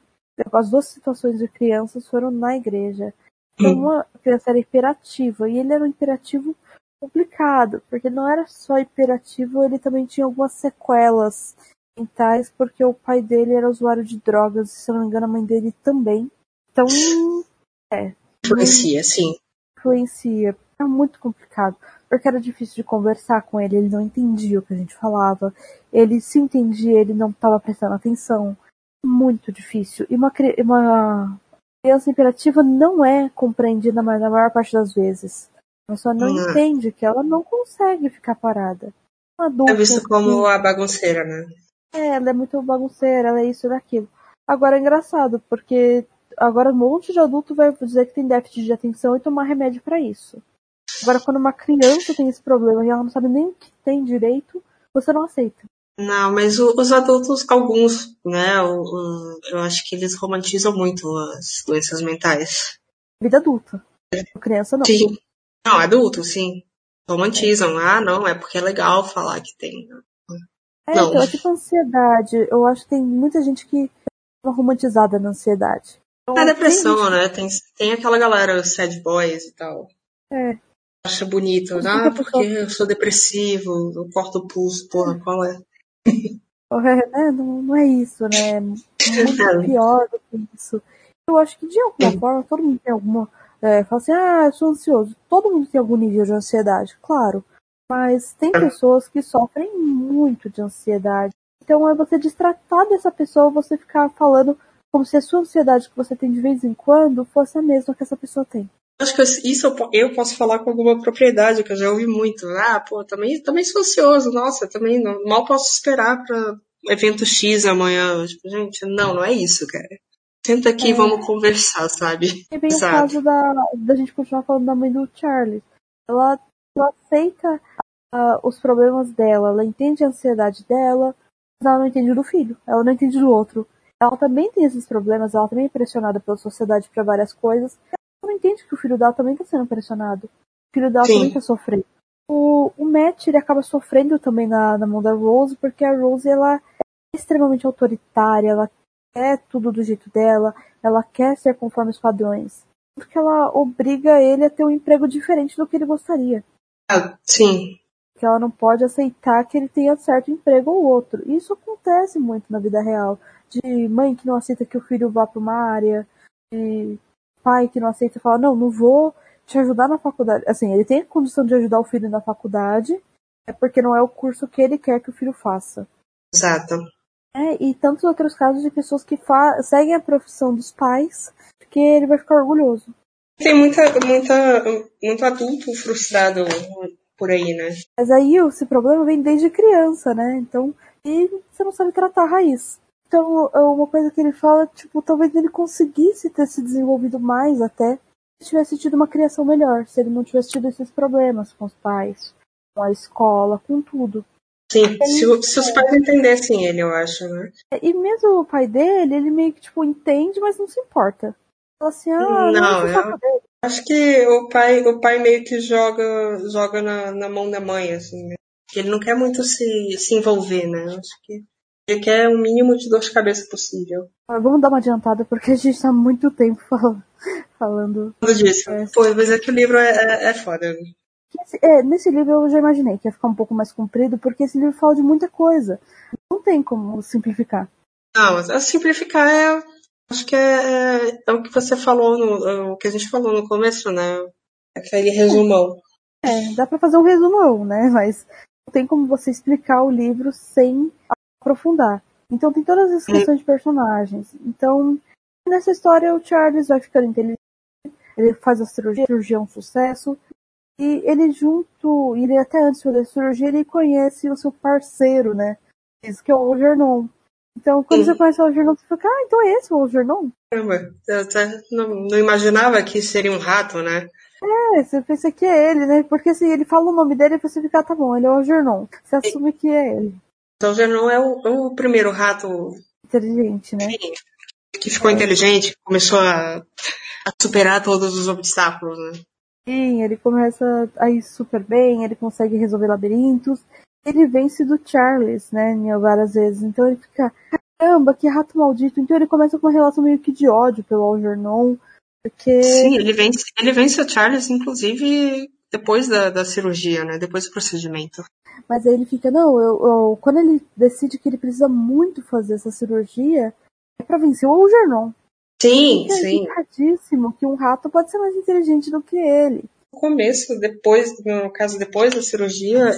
as duas situações de crianças foram na igreja. Então, Hum. uma criança era hiperativa, e ele era um hiperativo complicado, porque não era só hiperativo, ele também tinha algumas sequelas mentais, porque o pai dele era usuário de drogas, e se não me engano, a mãe dele também. Então, Influencia, sim. influencia. É muito complicado. Porque era difícil de conversar com ele, ele não entendia o que a gente falava. Ele se entendia, ele não estava prestando atenção. Muito difícil. E uma, uma criança imperativa não é compreendida na maior parte das vezes. A pessoa não Não. entende que ela não consegue ficar parada. Um adulto É visto como a bagunceira, né? é, ela é muito bagunceira, ela é isso e daquilo. Agora é engraçado, porque agora um monte de adulto vai dizer que tem déficit de atenção e tomar remédio pra isso. Agora, quando uma criança tem esse problema e ela não sabe nem o que tem direito, você não aceita. Não, mas o- os adultos, alguns, né? o- o- eu acho que eles romantizam muito as doenças mentais. Vida adulta. Criança não. Sim. Não, adultos, sim. Romantizam. Ah, não, é porque é legal falar que tem. É, Não. então, é tipo ansiedade. Eu acho que tem muita gente que é romantizada na ansiedade. Então, É tem depressão, gente- né? Tem, tem aquela galera, os sad boys e tal. É. Acha bonito. Ah, porque eu sou depressivo, eu corto o pulso, porra, qual é? É, né, não, não é isso, né? É muito É. pior do que isso. Eu acho que de alguma forma todo mundo tem alguma. É, fala assim, ah, eu sou ansioso. Todo mundo tem algum nível de ansiedade, claro. Mas tem É. pessoas que sofrem muito de ansiedade. Então é você destratar dessa pessoa, você ficar falando como se a sua ansiedade que você tem de vez em quando fosse a mesma que essa pessoa tem. Acho que isso eu, po- eu posso falar com alguma propriedade, que eu já ouvi muito. Ah, pô, também, também sou ansioso, nossa, também não, mal posso esperar pra evento X amanhã. Tipo, gente, não, não é isso, cara. Senta aqui e é. vamos conversar, sabe? É bem sabe? o caso da, da gente continuar falando da mãe do Charlie. Ela, ela aceita uh, os problemas dela, ela entende a ansiedade dela, mas ela não entende do filho, ela não entende do outro. Ela também tem esses problemas, ela também é pressionada pela sociedade para várias coisas. Ela não entende que o filho dela também está sendo pressionado. O filho dela Sim. também está sofrendo. O, o Matt ele acaba sofrendo também na, na mão da Rose, porque a Rose ela é extremamente autoritária, ela quer tudo do jeito dela, ela quer ser conforme os padrões. Porque ela obriga ele a ter um emprego diferente do que ele gostaria. Ah, sim. Que ela não pode aceitar que ele tenha certo emprego ou outro. E isso acontece muito na vida real. De mãe que não aceita que o filho vá para uma área, de pai que não aceita falar, não, não vou te ajudar na faculdade. Assim, ele tem a condição de ajudar o filho na faculdade, é porque não é o curso que ele quer que o filho faça. Exato. É, e tantos outros casos de pessoas que seguem a profissão dos pais, porque ele vai ficar orgulhoso. Tem muita, muita, muito adulto frustrado por aí, né? Mas aí esse problema vem desde criança, né? Então, e você não sabe tratar a raiz. Então, é uma coisa que ele fala, tipo, talvez ele conseguisse ter se desenvolvido mais até se tivesse tido uma criação melhor, se ele não tivesse tido esses problemas com os pais, com a escola, com tudo. Sim, se, se, os pais entendessem ele, eu acho, né? E mesmo o pai dele, ele meio que, tipo, entende, mas não se importa. Fala assim, ah, não, não eu acho que o pai, o pai meio que joga, joga na, na mão da mãe, assim, né? Ele não quer muito se, se envolver, né? Eu acho que ele quer o mínimo de dor de cabeça possível. Ah, vamos dar uma adiantada, porque a gente tá muito tempo falando. falando disso. É, Pô, mas é que o livro é, é, é foda. Né? É, nesse livro eu já imaginei que ia ficar um pouco mais comprido, porque esse livro fala de muita coisa. Não tem como simplificar. Não, simplificar é. Acho que é, é, é o que você falou, no, é o que a gente falou no começo, né? Aquele resumão. É, dá pra fazer um resumão, né? Mas não tem como você explicar o livro sem aprofundar. Então tem todas as questões de personagens. Então, nessa história, o Charles vai ficando inteligente, ele faz a cirurgia, a cirurgia é um sucesso, e ele junto, ele até antes da cirurgia, ele conhece o seu parceiro, né? Diz que é o Algernon. Então, quando Sim. você conhece o Algernon, você fica, ah, então é esse o Algernon? Caramba, eu até não, não imaginava que seria um rato, né? É, você pensa que é ele, né? Porque assim, ele fala o nome dele e você fica, ah, tá bom, ele é o Algernon. Você assume que é ele. Então, o Algernon é o, é o primeiro rato... Inteligente, né? Que ficou é. inteligente, começou a, a superar todos os obstáculos, né? Sim, ele começa a ir super bem, ele consegue resolver labirintos. Ele vence do Charles, né, várias vezes. Então ele fica, caramba, que rato maldito. Então ele começa com uma relação meio que de ódio pelo Algernon. Porque... Sim, ele vence, ele vence o Charles, inclusive, depois da, da cirurgia, né? Depois do procedimento. Mas aí ele fica, não, eu, eu, quando ele decide que ele precisa muito fazer essa cirurgia, é pra vencer o Algernon. Sim, é sim. É que um rato pode ser mais inteligente do que ele. No começo, depois, no caso, depois da cirurgia,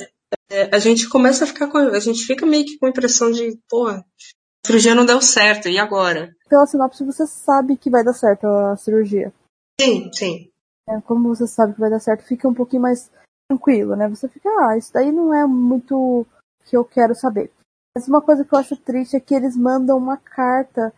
é, a gente começa a ficar com. A gente fica meio que com a impressão de, pô, a cirurgia não deu certo, e agora? Pela sinopse, você sabe que vai dar certo a cirurgia. Sim, sim. É, como você sabe que vai dar certo, fica um pouquinho mais tranquilo, né? Você fica, ah, isso daí não é muito o que eu quero saber. Mas uma coisa que eu acho triste é que eles mandam uma carta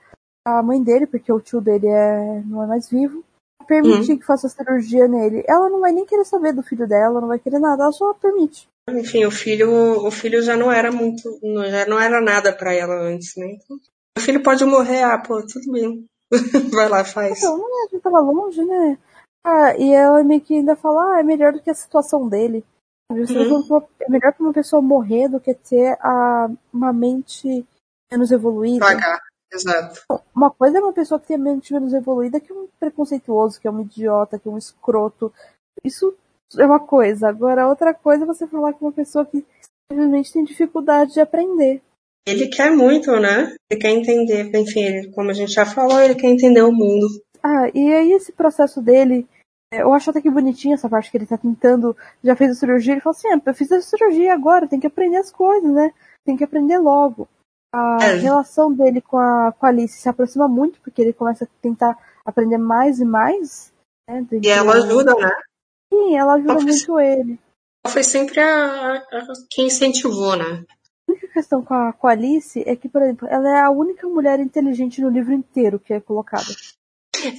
a mãe dele, porque o tio dele é, não é mais vivo, permitir uhum. que faça cirurgia nele. Ela não vai nem querer saber do filho dela, não vai querer nada, ela só permite. Enfim, o filho, o filho já não era muito, já não era nada para ela antes, né? Então, o filho pode morrer, ah, pô, tudo bem. vai lá, faz. Então, não, a gente tava longe, né? Ah, e ela meio que ainda fala, ah, é melhor do que a situação dele. Uhum. É melhor pra uma pessoa morrer do que ter a, uma mente menos evoluída. Pagar. Exato. Uma coisa é uma pessoa que tem a mente menos evoluída que um preconceituoso, que é um idiota, que é um escroto. Isso é uma coisa. Agora, outra coisa é você falar com uma pessoa que simplesmente tem dificuldade de aprender. Ele quer muito, né? Ele quer entender, enfim, ele, como a gente já falou, ele quer entender o mundo. Ah, e aí esse processo dele, é, eu acho até que bonitinho essa parte que ele tá tentando, já fez a cirurgia, ele fala assim, ah, eu fiz a cirurgia agora, tem que aprender as coisas, né? Tem que aprender logo a é. relação dele com a, com a Alice se aproxima muito, porque ele começa a tentar aprender mais e mais. Né, e ela ajuda, né? Sim, ela ajuda ela muito foi, ele. Ela foi sempre a, a, quem incentivou, né? A única questão com a, com a Alice é que, por exemplo, ela é a única mulher inteligente no livro inteiro que é colocada.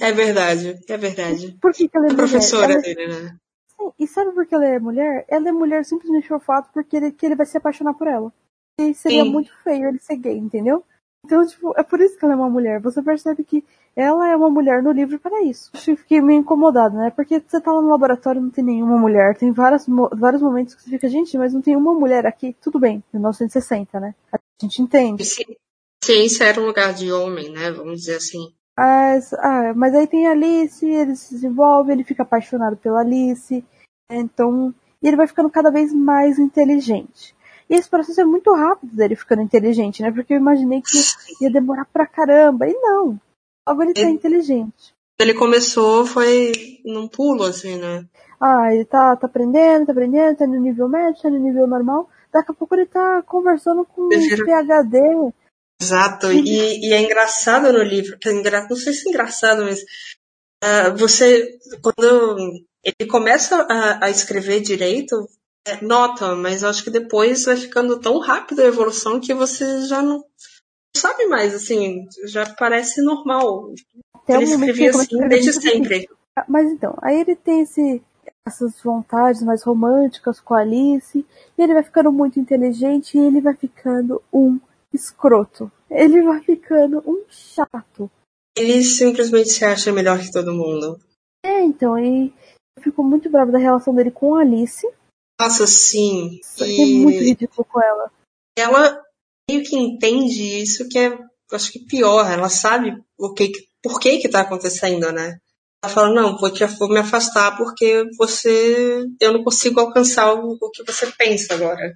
É verdade, é verdade. Por que, que ela é A mulher? professora Ela- dele, né? Sim, e sabe por que ela é mulher? Ela é mulher simplesmente pelo fato porque ele, que ele vai se apaixonar por ela. E seria Sim. muito feio ele ser gay, entendeu? Então, tipo, é por isso que ela é uma mulher. Você percebe que ela é uma mulher no livro para isso. Eu fiquei meio incomodada, né? Porque você tá lá no laboratório e não tem nenhuma mulher. Tem várias, vários momentos que você fica, gente, mas não tem uma mulher aqui. Tudo bem, 1960, né? A gente entende. Ci- Ciência era um lugar de homem, né? Vamos dizer assim. Mas, ah, mas aí tem a Alice, ele se desenvolve, ele fica apaixonado pela Alice, então, e ele vai ficando cada vez mais inteligente. E esse processo é muito rápido dele ficando inteligente, né? Porque eu imaginei que ia demorar pra caramba, e não. Logo ele tá Ele- inteligente. Ele começou, foi num pulo, assim, né? Ah, ele tá, tá aprendendo, tá aprendendo, tá no nível médio, tá no nível normal. Daqui a pouco ele tá conversando com um Prefiro- PHD. Exato. E, e é engraçado no livro, que é engra... não sei se é engraçado, mas ah, você, quando ele começa a, a escrever direito, nota, mas acho que depois vai ficando tão rápido a evolução que você já não sabe mais, assim, já parece normal. Até ele o momento que escrevia assim desde sempre. Ah, Mas então, aí ele tem esse, essas vontades mais românticas com a Alice, e ele vai ficando muito inteligente e ele vai ficando um escroto. Ele vai ficando um chato. Ele simplesmente se acha melhor que todo mundo. É, então, e eu fico muito bravo da relação dele com a Alice. Nossa, sim. Isso aqui é muito E ridículo com ela. ela meio que entende isso que é, acho que pior. Ela sabe o que, por que que tá acontecendo, né? Ela fala, não, vou, te, vou me afastar porque você, eu não consigo alcançar o, o que você pensa agora.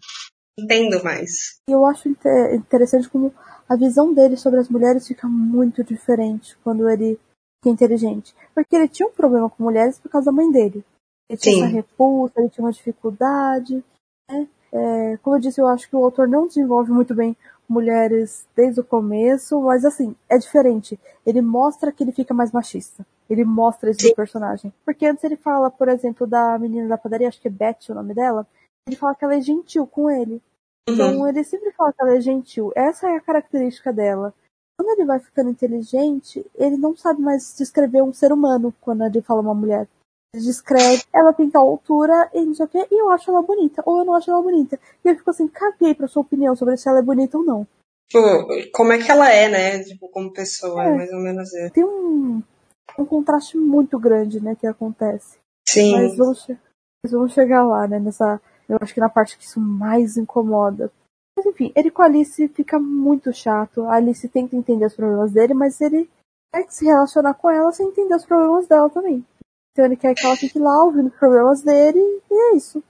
Entendo mais. E eu acho inte- interessante como a visão dele sobre as mulheres fica muito diferente quando ele fica inteligente. Porque ele tinha um problema com mulheres por causa da mãe dele. Ele tinha Sim. uma repulsa, ele tinha uma dificuldade. Né? É, como eu disse, eu acho que o autor não desenvolve muito bem mulheres desde o começo, mas assim, é diferente. Ele mostra que ele fica mais machista. Ele mostra isso Sim. personagem. Porque antes ele fala, por exemplo, da menina da padaria, acho que é Beth o nome dela, ele fala que ela é gentil com ele. Uhum. Então ele sempre fala que ela é gentil. Essa é a característica dela. Quando ele vai ficando inteligente, ele não sabe mais descrever um ser humano quando ele fala uma mulher. Descreve, ela tem tal altura e não sei o quê, e eu acho ela bonita, ou eu não acho ela bonita. E eu fico assim, caguei pra sua opinião sobre se ela é bonita ou não. Tipo, como é que ela é, né? Tipo, como pessoa, É. mais ou menos é. Tem um, um contraste muito grande, né, que acontece. Sim. Mas vamos, mas vamos chegar lá, né? Nessa. Eu acho que na parte que isso mais incomoda. Mas enfim, ele com a Alice fica muito chato. A Alice tenta entender os problemas dele, mas ele quer se relacionar com ela sem entender os problemas dela também. Então ele quer que ela fique lá ouvindo os problemas dele e é isso.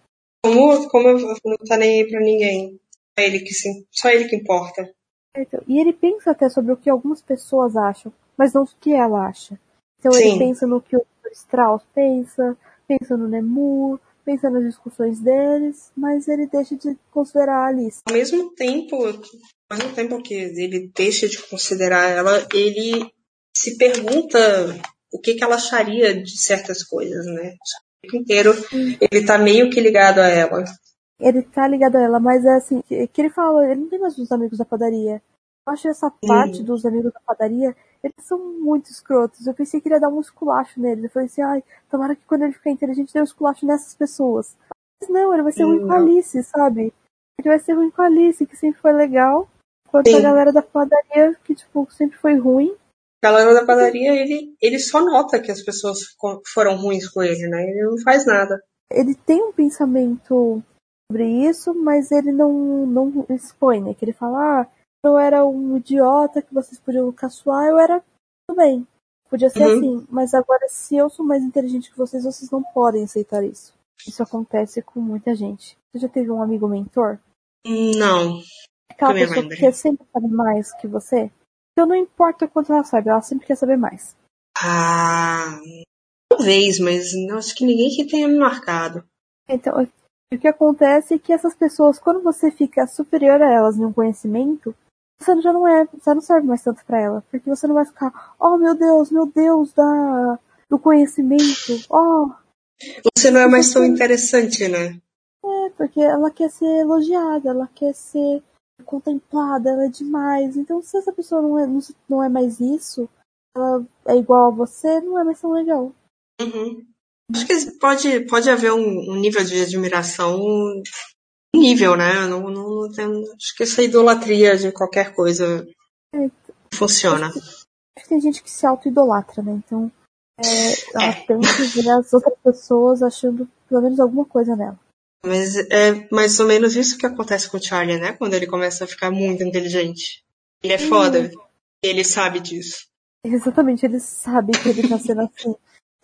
Como, como eu não tá nem aí pra ninguém. Só ele que, se- só ele que importa. Então, e ele pensa até sobre o que algumas pessoas acham, mas não o que ela acha. Então Sim. ele pensa no que o Strauss pensa, pensa no Nemur, pensa nas discussões deles, mas ele deixa de considerar a Alice. Ao mesmo tempo, ao mesmo tempo que ele deixa de considerar ela, ele se pergunta o que, que ela acharia de certas coisas, né? O tempo inteiro ele tá meio que ligado a ela. Ele tá ligado a ela, mas é assim, que, que ele fala, ele não tem mais os amigos da padaria. Eu acho essa parte dos amigos da padaria, eles são muito escrotos. Eu pensei que ele ia dar um esculacho neles. Eu falei assim, ai, tomara que quando ele ficar inteligente dê um esculacho nessas pessoas. Mas não, ele vai ser ruim com a. Alice, sabe? Ele vai ser ruim com a Alice, que sempre foi legal. Enquanto Sim. a galera da padaria, que tipo, sempre foi ruim. A galera da padaria, ele, ele só nota que as pessoas foram ruins com ele, né? Ele não faz nada. Ele tem um pensamento sobre isso, mas ele não, não expõe, né? Que ele fala, ah, eu era um idiota que vocês podiam caçoar, eu era tudo bem. Podia ser Uhum. assim, mas agora se eu sou mais inteligente que vocês, vocês não podem aceitar isso. Isso acontece com muita gente. Você já teve um amigo mentor? Não. Aquela pessoa que sempre sabe mais que você? Então não importa o quanto ela sabe, ela sempre quer saber mais. Ah, talvez, mas não acho que ninguém que tenha me marcado. Então, o que acontece é que essas pessoas, quando você fica superior a elas em um conhecimento, você já não é, você não serve mais tanto pra ela, porque você não vai ficar, oh meu Deus, meu Deus da do conhecimento, oh, Você não é mais tão interessante, né? é porque ela quer ser elogiada, ela quer ser contemplada, ela é demais. Então, se essa pessoa não é, não, não é mais isso, ela é igual a você, não é mais tão legal. Uhum. Acho que pode, pode haver um, um nível de admiração nível, né? Não, não, não acho que essa idolatria de qualquer coisa é, funciona. Acho que, acho que, tem gente que se auto-idolatra, né? Então, é, ela é. tem que ver as outras pessoas achando pelo menos alguma coisa nela. Mas é mais ou menos isso que acontece com o Charlie, né? Quando ele começa a ficar muito inteligente. Ele é foda. Hum. Ele sabe disso. Exatamente, ele sabe que ele tá sendo assim.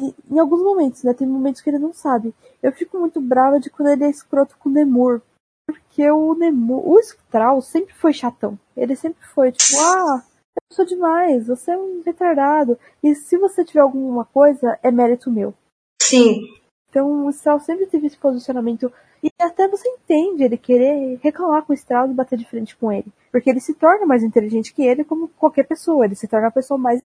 E, em alguns momentos, né? Tem momentos que ele não sabe. Eu fico muito brava de quando ele é escroto com o Nemur. Porque o Nemur, o Skrull sempre foi chatão. Ele sempre foi tipo, ah, eu sou demais, você é um retardado. E se você tiver alguma coisa, é mérito meu. Sim. Então o Strauss sempre teve esse posicionamento. E até você entende ele querer reclamar com o Strauss e bater de frente com ele. Porque ele se torna mais inteligente que ele, como qualquer pessoa. Ele se torna a pessoa mais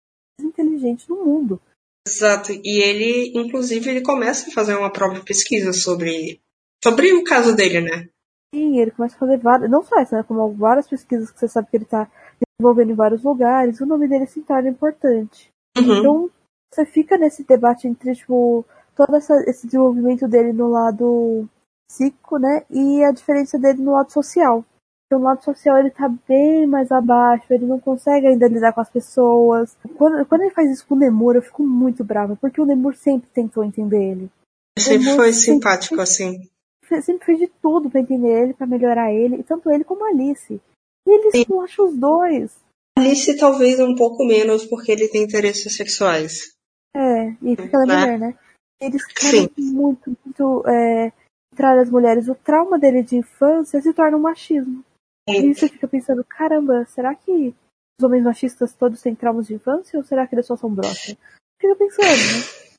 inteligente do mundo. Exato. E ele, inclusive, ele começa a fazer uma própria pesquisa sobre, sobre o caso dele, né? Sim, ele começa a fazer várias, não só essa, né? Como várias pesquisas que você sabe que ele está desenvolvendo em vários lugares. O nome dele se torna importante. Uhum. Então, você fica nesse debate entre, tipo, todo essa, esse desenvolvimento dele no lado psíquico, né? E a diferença dele no lado social. Então, no lado social ele tá bem mais abaixo, ele não consegue ainda lidar com as pessoas. Quando, quando ele faz isso com o Nemur, eu fico muito brava, porque o Nemur sempre tentou entender ele. Sempre foi simpático, assim. Sempre fez de tudo para entender ele, para melhorar ele, tanto ele como a Alice. E eles Sim. acham os dois. Alice talvez um pouco menos, porque ele tem interesses sexuais. É, e porque ela é né? mulher, né? Eles querem Sim. muito, muito é, entrar as mulheres. O trauma dele de infância se torna um machismo. E você fica pensando, caramba, será que os homens machistas todos têm traumas de infância ou será que eles só são brocha? Fica pensando, né?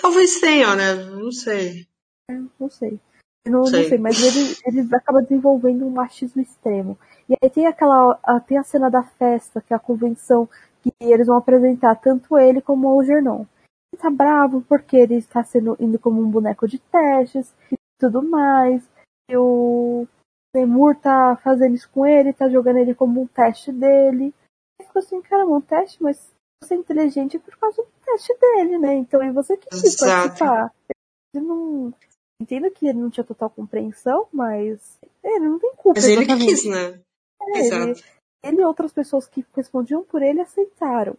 Talvez tenham, né? Não sei. É, não sei. Não sei. não sei, mas ele, ele acaba desenvolvendo um machismo extremo. E aí tem aquela. Tem a cena da festa, que é a convenção, que eles vão apresentar tanto ele como o Gernon. Ele tá bravo porque ele está sendo indo como um boneco de testes e tudo mais. E o Seymour tá fazendo isso com ele, tá jogando ele como um teste dele. Ele ficou assim, caramba, um teste, mas você é inteligente por causa do teste dele, né? Então, e você que quis participar. Ele não. Entendo que ele não tinha total compreensão, mas ele não tem culpa. Mas ele que quis, né? É, Exato. Ele, ele e outras pessoas que respondiam por ele aceitaram.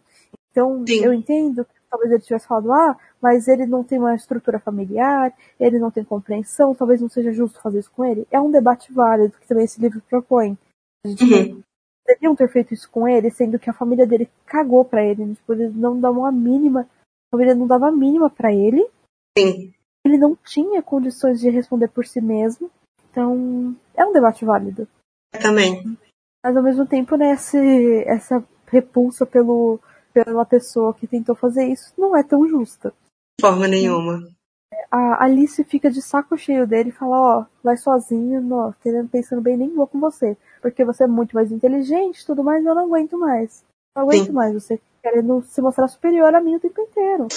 Então, Sim. eu entendo que talvez ele tivesse falado, ah, mas ele não tem uma estrutura familiar, ele não tem compreensão, talvez não seja justo fazer isso com ele. É um debate válido que também esse livro propõe. A gente uhum. deveriam ter feito isso com ele, sendo que a família dele cagou para ele, tipo, ele não dava uma mínima, a família não dava a mínima para ele. Sim. Ele não tinha condições de responder por si mesmo. Então, é um debate válido. Também. Mas ao mesmo tempo, né, esse, essa repulsa pelo pela pessoa que tentou fazer isso não é tão justa. De forma nenhuma. A Alice fica de saco cheio dele e fala, ó, oh, vai sozinho, não, querendo pensando bem, nem vou com você. Porque você é muito mais inteligente tudo mais, eu não aguento mais. Não aguento Sim. mais, você querendo se mostrar superior a mim o tempo inteiro.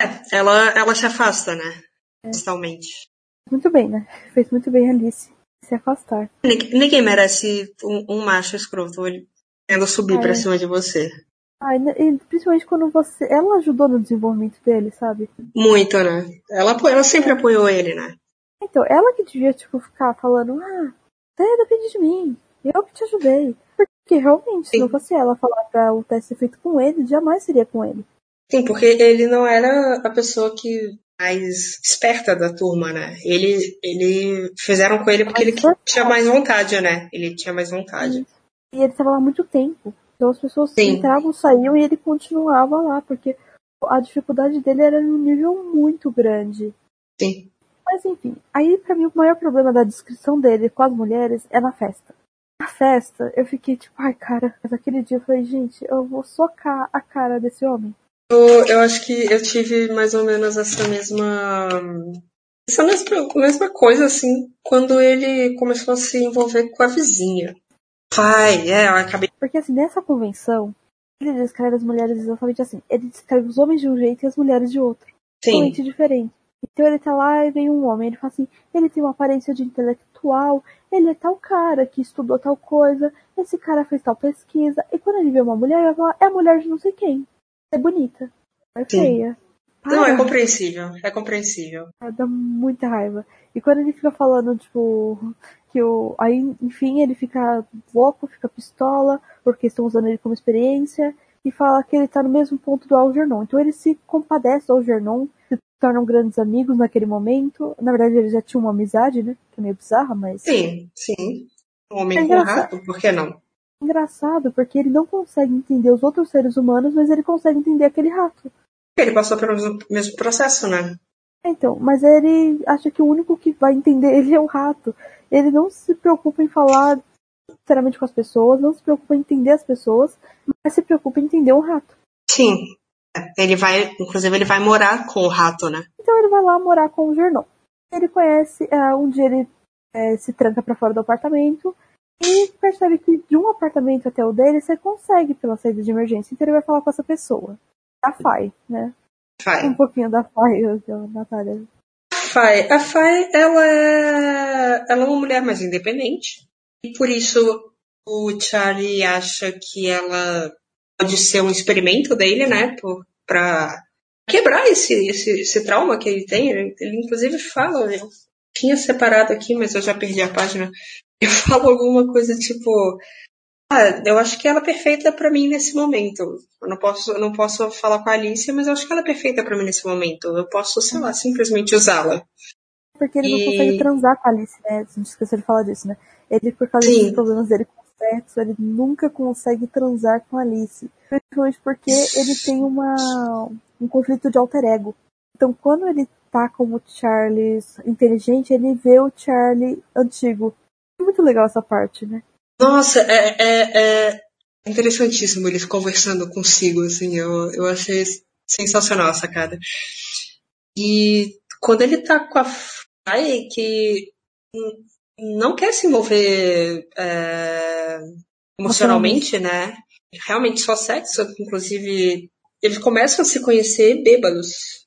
É, ela, ela se afasta, né? É. Totalmente. Muito bem, né? Fez muito bem a Alice se afastar. Ninguém merece um, um macho escroto ele querendo subir é. pra cima de você. Ai, e principalmente quando você. Ela ajudou no desenvolvimento dele, sabe? Muito, né? Ela, ela sempre apoiou ele, né? Então, ela que devia, tipo, ficar falando, ah, você depende de mim, eu que te ajudei. Porque realmente, Sim. se não fosse ela falar pra o teste feito com ele, jamais seria com ele. Sim, porque ele não era a pessoa que mais esperta da turma, né? Ele, ele fizeram com ele porque ele tinha mais vontade, né? Ele tinha mais vontade. E ele estava lá muito tempo. Então as pessoas Sim. entravam, saíam e ele continuava lá, porque a dificuldade dele era num nível muito grande. Sim. Mas enfim, aí para mim o maior problema da descrição dele com as mulheres é na festa. Na festa, eu fiquei tipo, ai cara, mas aquele dia eu falei, gente, eu vou socar a cara desse homem. Eu, eu acho que eu tive mais ou menos essa mesma. Essa mesma, mesma coisa, assim, quando ele começou a se envolver com a vizinha. Pai, é, eu acabei. Porque assim, nessa convenção, ele descreve as mulheres exatamente assim. Ele descreve os homens de um jeito e as mulheres de outro. Sim. Totalmente diferente. Então ele tá lá e vem um homem, ele fala assim, ele tem uma aparência de intelectual ele é tal cara que estudou tal coisa, esse cara fez tal pesquisa, e quando ele vê uma mulher, ele vai falar, é a mulher de não sei quem. É bonita. É feia. Para. Não, é compreensível. É compreensível. Dá muita raiva. E quando ele fica falando, tipo, que o. Aí, enfim, ele fica louco, fica pistola, porque estão usando ele como experiência, e fala que ele tá no mesmo ponto do Algernon. Então ele se compadece do Algernon, se tornam grandes amigos naquele momento. Na verdade, eles já tinham uma amizade, né? Que é meio bizarra, mas. Sim, sim. Um homem é com rato, por que não? Engraçado, porque ele não consegue entender os outros seres humanos, mas ele consegue entender aquele rato. Ele passou pelo mesmo processo, né? Então, mas ele acha que o único que vai entender ele é o rato. Ele não se preocupa em falar sinceramente com as pessoas, não se preocupa em entender as pessoas, mas se preocupa em entender o rato. Sim. Ele vai, inclusive, ele vai morar com o rato, né? Então ele vai lá morar com o Jornal. Ele conhece, uh, um dia ele uh, se tranca para fora do apartamento e percebe que de um apartamento até o dele você consegue pela saída de emergência. Então ele vai falar com essa pessoa. A Fai, né? Fai. Um pouquinho da Fai, Natália. Fai. A Fai, ela é, ela é uma mulher mais independente. E por isso o Charlie acha que ela pode ser um experimento dele, né? Por, pra quebrar esse, esse, esse trauma que ele tem. Ele, ele inclusive fala, eu tinha separado aqui, mas eu já perdi a página. Eu falo alguma coisa tipo. Ah, eu acho que ela é perfeita para mim nesse momento. Eu não posso, eu não posso falar com a Alicia, mas eu acho que ela é perfeita para mim nesse momento. Eu posso, sei lá, simplesmente usá-la. Porque ele e... não consegue transar com a Alice, né? A gente esqueceu de falar disso, né? Ele, por causa Sim. dos problemas dele com o sexo, ele nunca consegue transar com a Alice. Principalmente porque ele tem uma, um conflito de alter ego. Então, quando ele tá como Charles inteligente, ele vê o Charlie antigo. É muito legal essa parte, né? Nossa, é, é, é interessantíssimo eles conversando consigo, assim, eu, eu achei sensacional essa cara. E quando ele tá com a Fai, que não quer se envolver é, emocionalmente, né? Realmente só sexo, inclusive eles começam a se conhecer bêbados.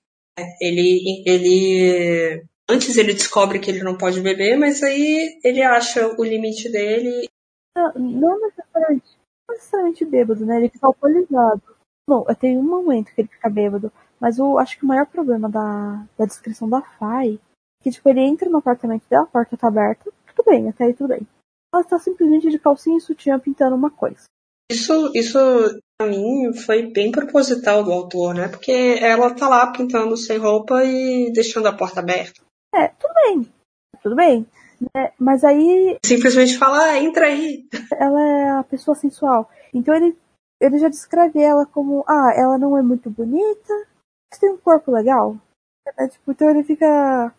Ele, ele antes ele descobre que ele não pode beber, mas aí ele acha o limite dele. Não, não necessariamente, não necessariamente bêbado, né? Ele fica alcoolizado. Bom, tem um momento que ele fica bêbado, mas eu acho que o maior problema da, da descrição da Fai é que tipo, ele entra no apartamento dela, a porta tá aberta, tudo bem, até aí tudo bem. Ela está simplesmente de calcinha e sutiã pintando uma coisa. Isso, isso pra mim foi bem proposital do autor, né? Porque ela tá lá pintando sem roupa e deixando a porta aberta. É, tudo bem. Tudo bem. É, mas aí. Simplesmente fala, ah, entra aí. Ela é a pessoa sensual. Então ele, ele já descreve ela como, ah, ela não é muito bonita, mas tem um corpo legal. É, tipo, então ele fica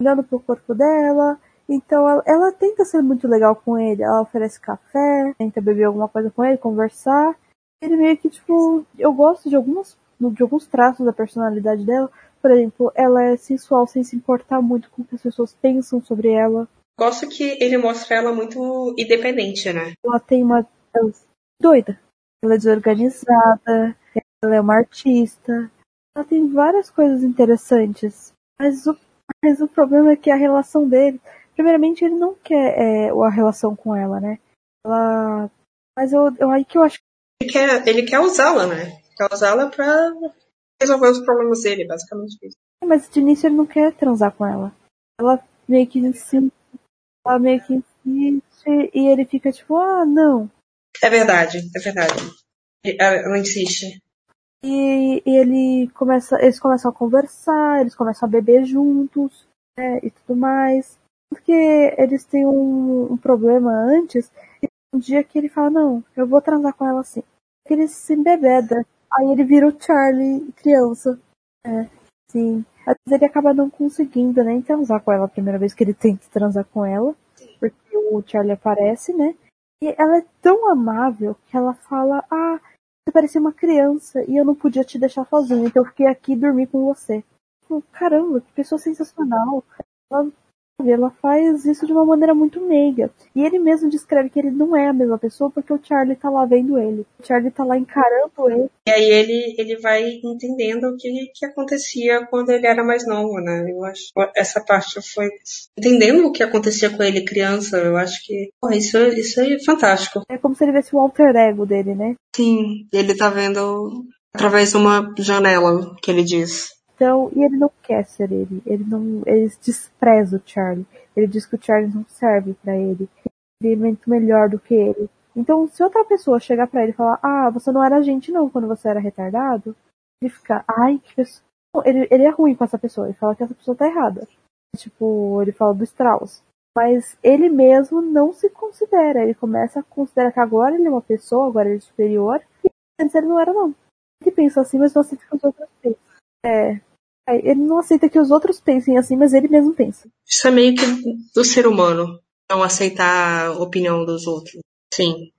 olhando pro corpo dela, então ela, ela, tenta ser muito legal com ele. Ela oferece café, tenta beber alguma coisa com ele, conversar. Ele meio que, tipo, eu gosto de algumas de alguns traços da personalidade dela. Por exemplo, ela é sensual sem se importar muito com o que as pessoas pensam sobre ela. Gosto que ele mostra ela muito independente, né? Ela tem uma. Ela é doida. Ela é desorganizada. Ela é uma artista. Ela tem várias coisas interessantes. Mas o, mas o problema é que a relação dele primeiramente ele não quer é, a relação com ela, né? Ela. Mas eu, eu aí que eu acho ele quer, ele quer usá-la, né? Quer usá-la pra resolver os problemas dele, basicamente isso. Mas de início ele não quer transar com ela. Ela meio que insiste, ela meio que insiste e ele fica tipo, ah, não. É verdade, é verdade. Ela insiste. E, e ele começa, eles começam a conversar, eles começam a beber juntos, né, e tudo mais porque eles têm um, um, problema antes, e um dia que ele fala, não, eu vou transar com ela assim. Que ele se embebeda. Aí ele vira o Charlie criança. É, sim. Às vezes ele acaba não conseguindo nem transar com ela a primeira vez que ele tenta transar com ela. Porque o Charlie aparece, né? E ela é tão amável que ela fala, ah, você parecia uma criança e eu não podia te deixar sozinha, então eu fiquei aqui e dormi com você. Caramba, que pessoa sensacional. Ela ela faz isso de uma maneira muito meiga. E ele mesmo descreve que ele não é a mesma pessoa porque o Charlie tá lá vendo ele. O Charlie tá lá encarando ele. E aí ele, ele vai entendendo o que, que acontecia quando ele era mais novo, né? Eu acho essa parte foi entendendo o que acontecia com ele criança. Eu acho que porra, isso, isso é fantástico. É como se ele visse o alter ego dele, né? Sim, ele tá vendo através de uma janela que ele diz. Então, e ele não quer ser ele. Ele não, ele despreza o Charlie. Ele diz que o Charlie não serve para ele. Ele é muito melhor do que ele. Então, se outra pessoa chegar para ele e falar, ah, você não era gente não quando você era retardado, ele fica, ai, que pessoa. Ele, ele é ruim com essa pessoa. Ele fala que essa pessoa tá errada. Tipo, ele fala do Strauss. Mas ele mesmo não se considera. Ele começa a considerar que agora ele é uma pessoa, agora ele é superior. E antes ele não era, não. Ele pensa assim, mas não aceita que os outros é, ele não aceita que os outros pensem assim, mas ele mesmo pensa. Isso é meio que do ser humano, não aceitar a opinião dos outros. Sim.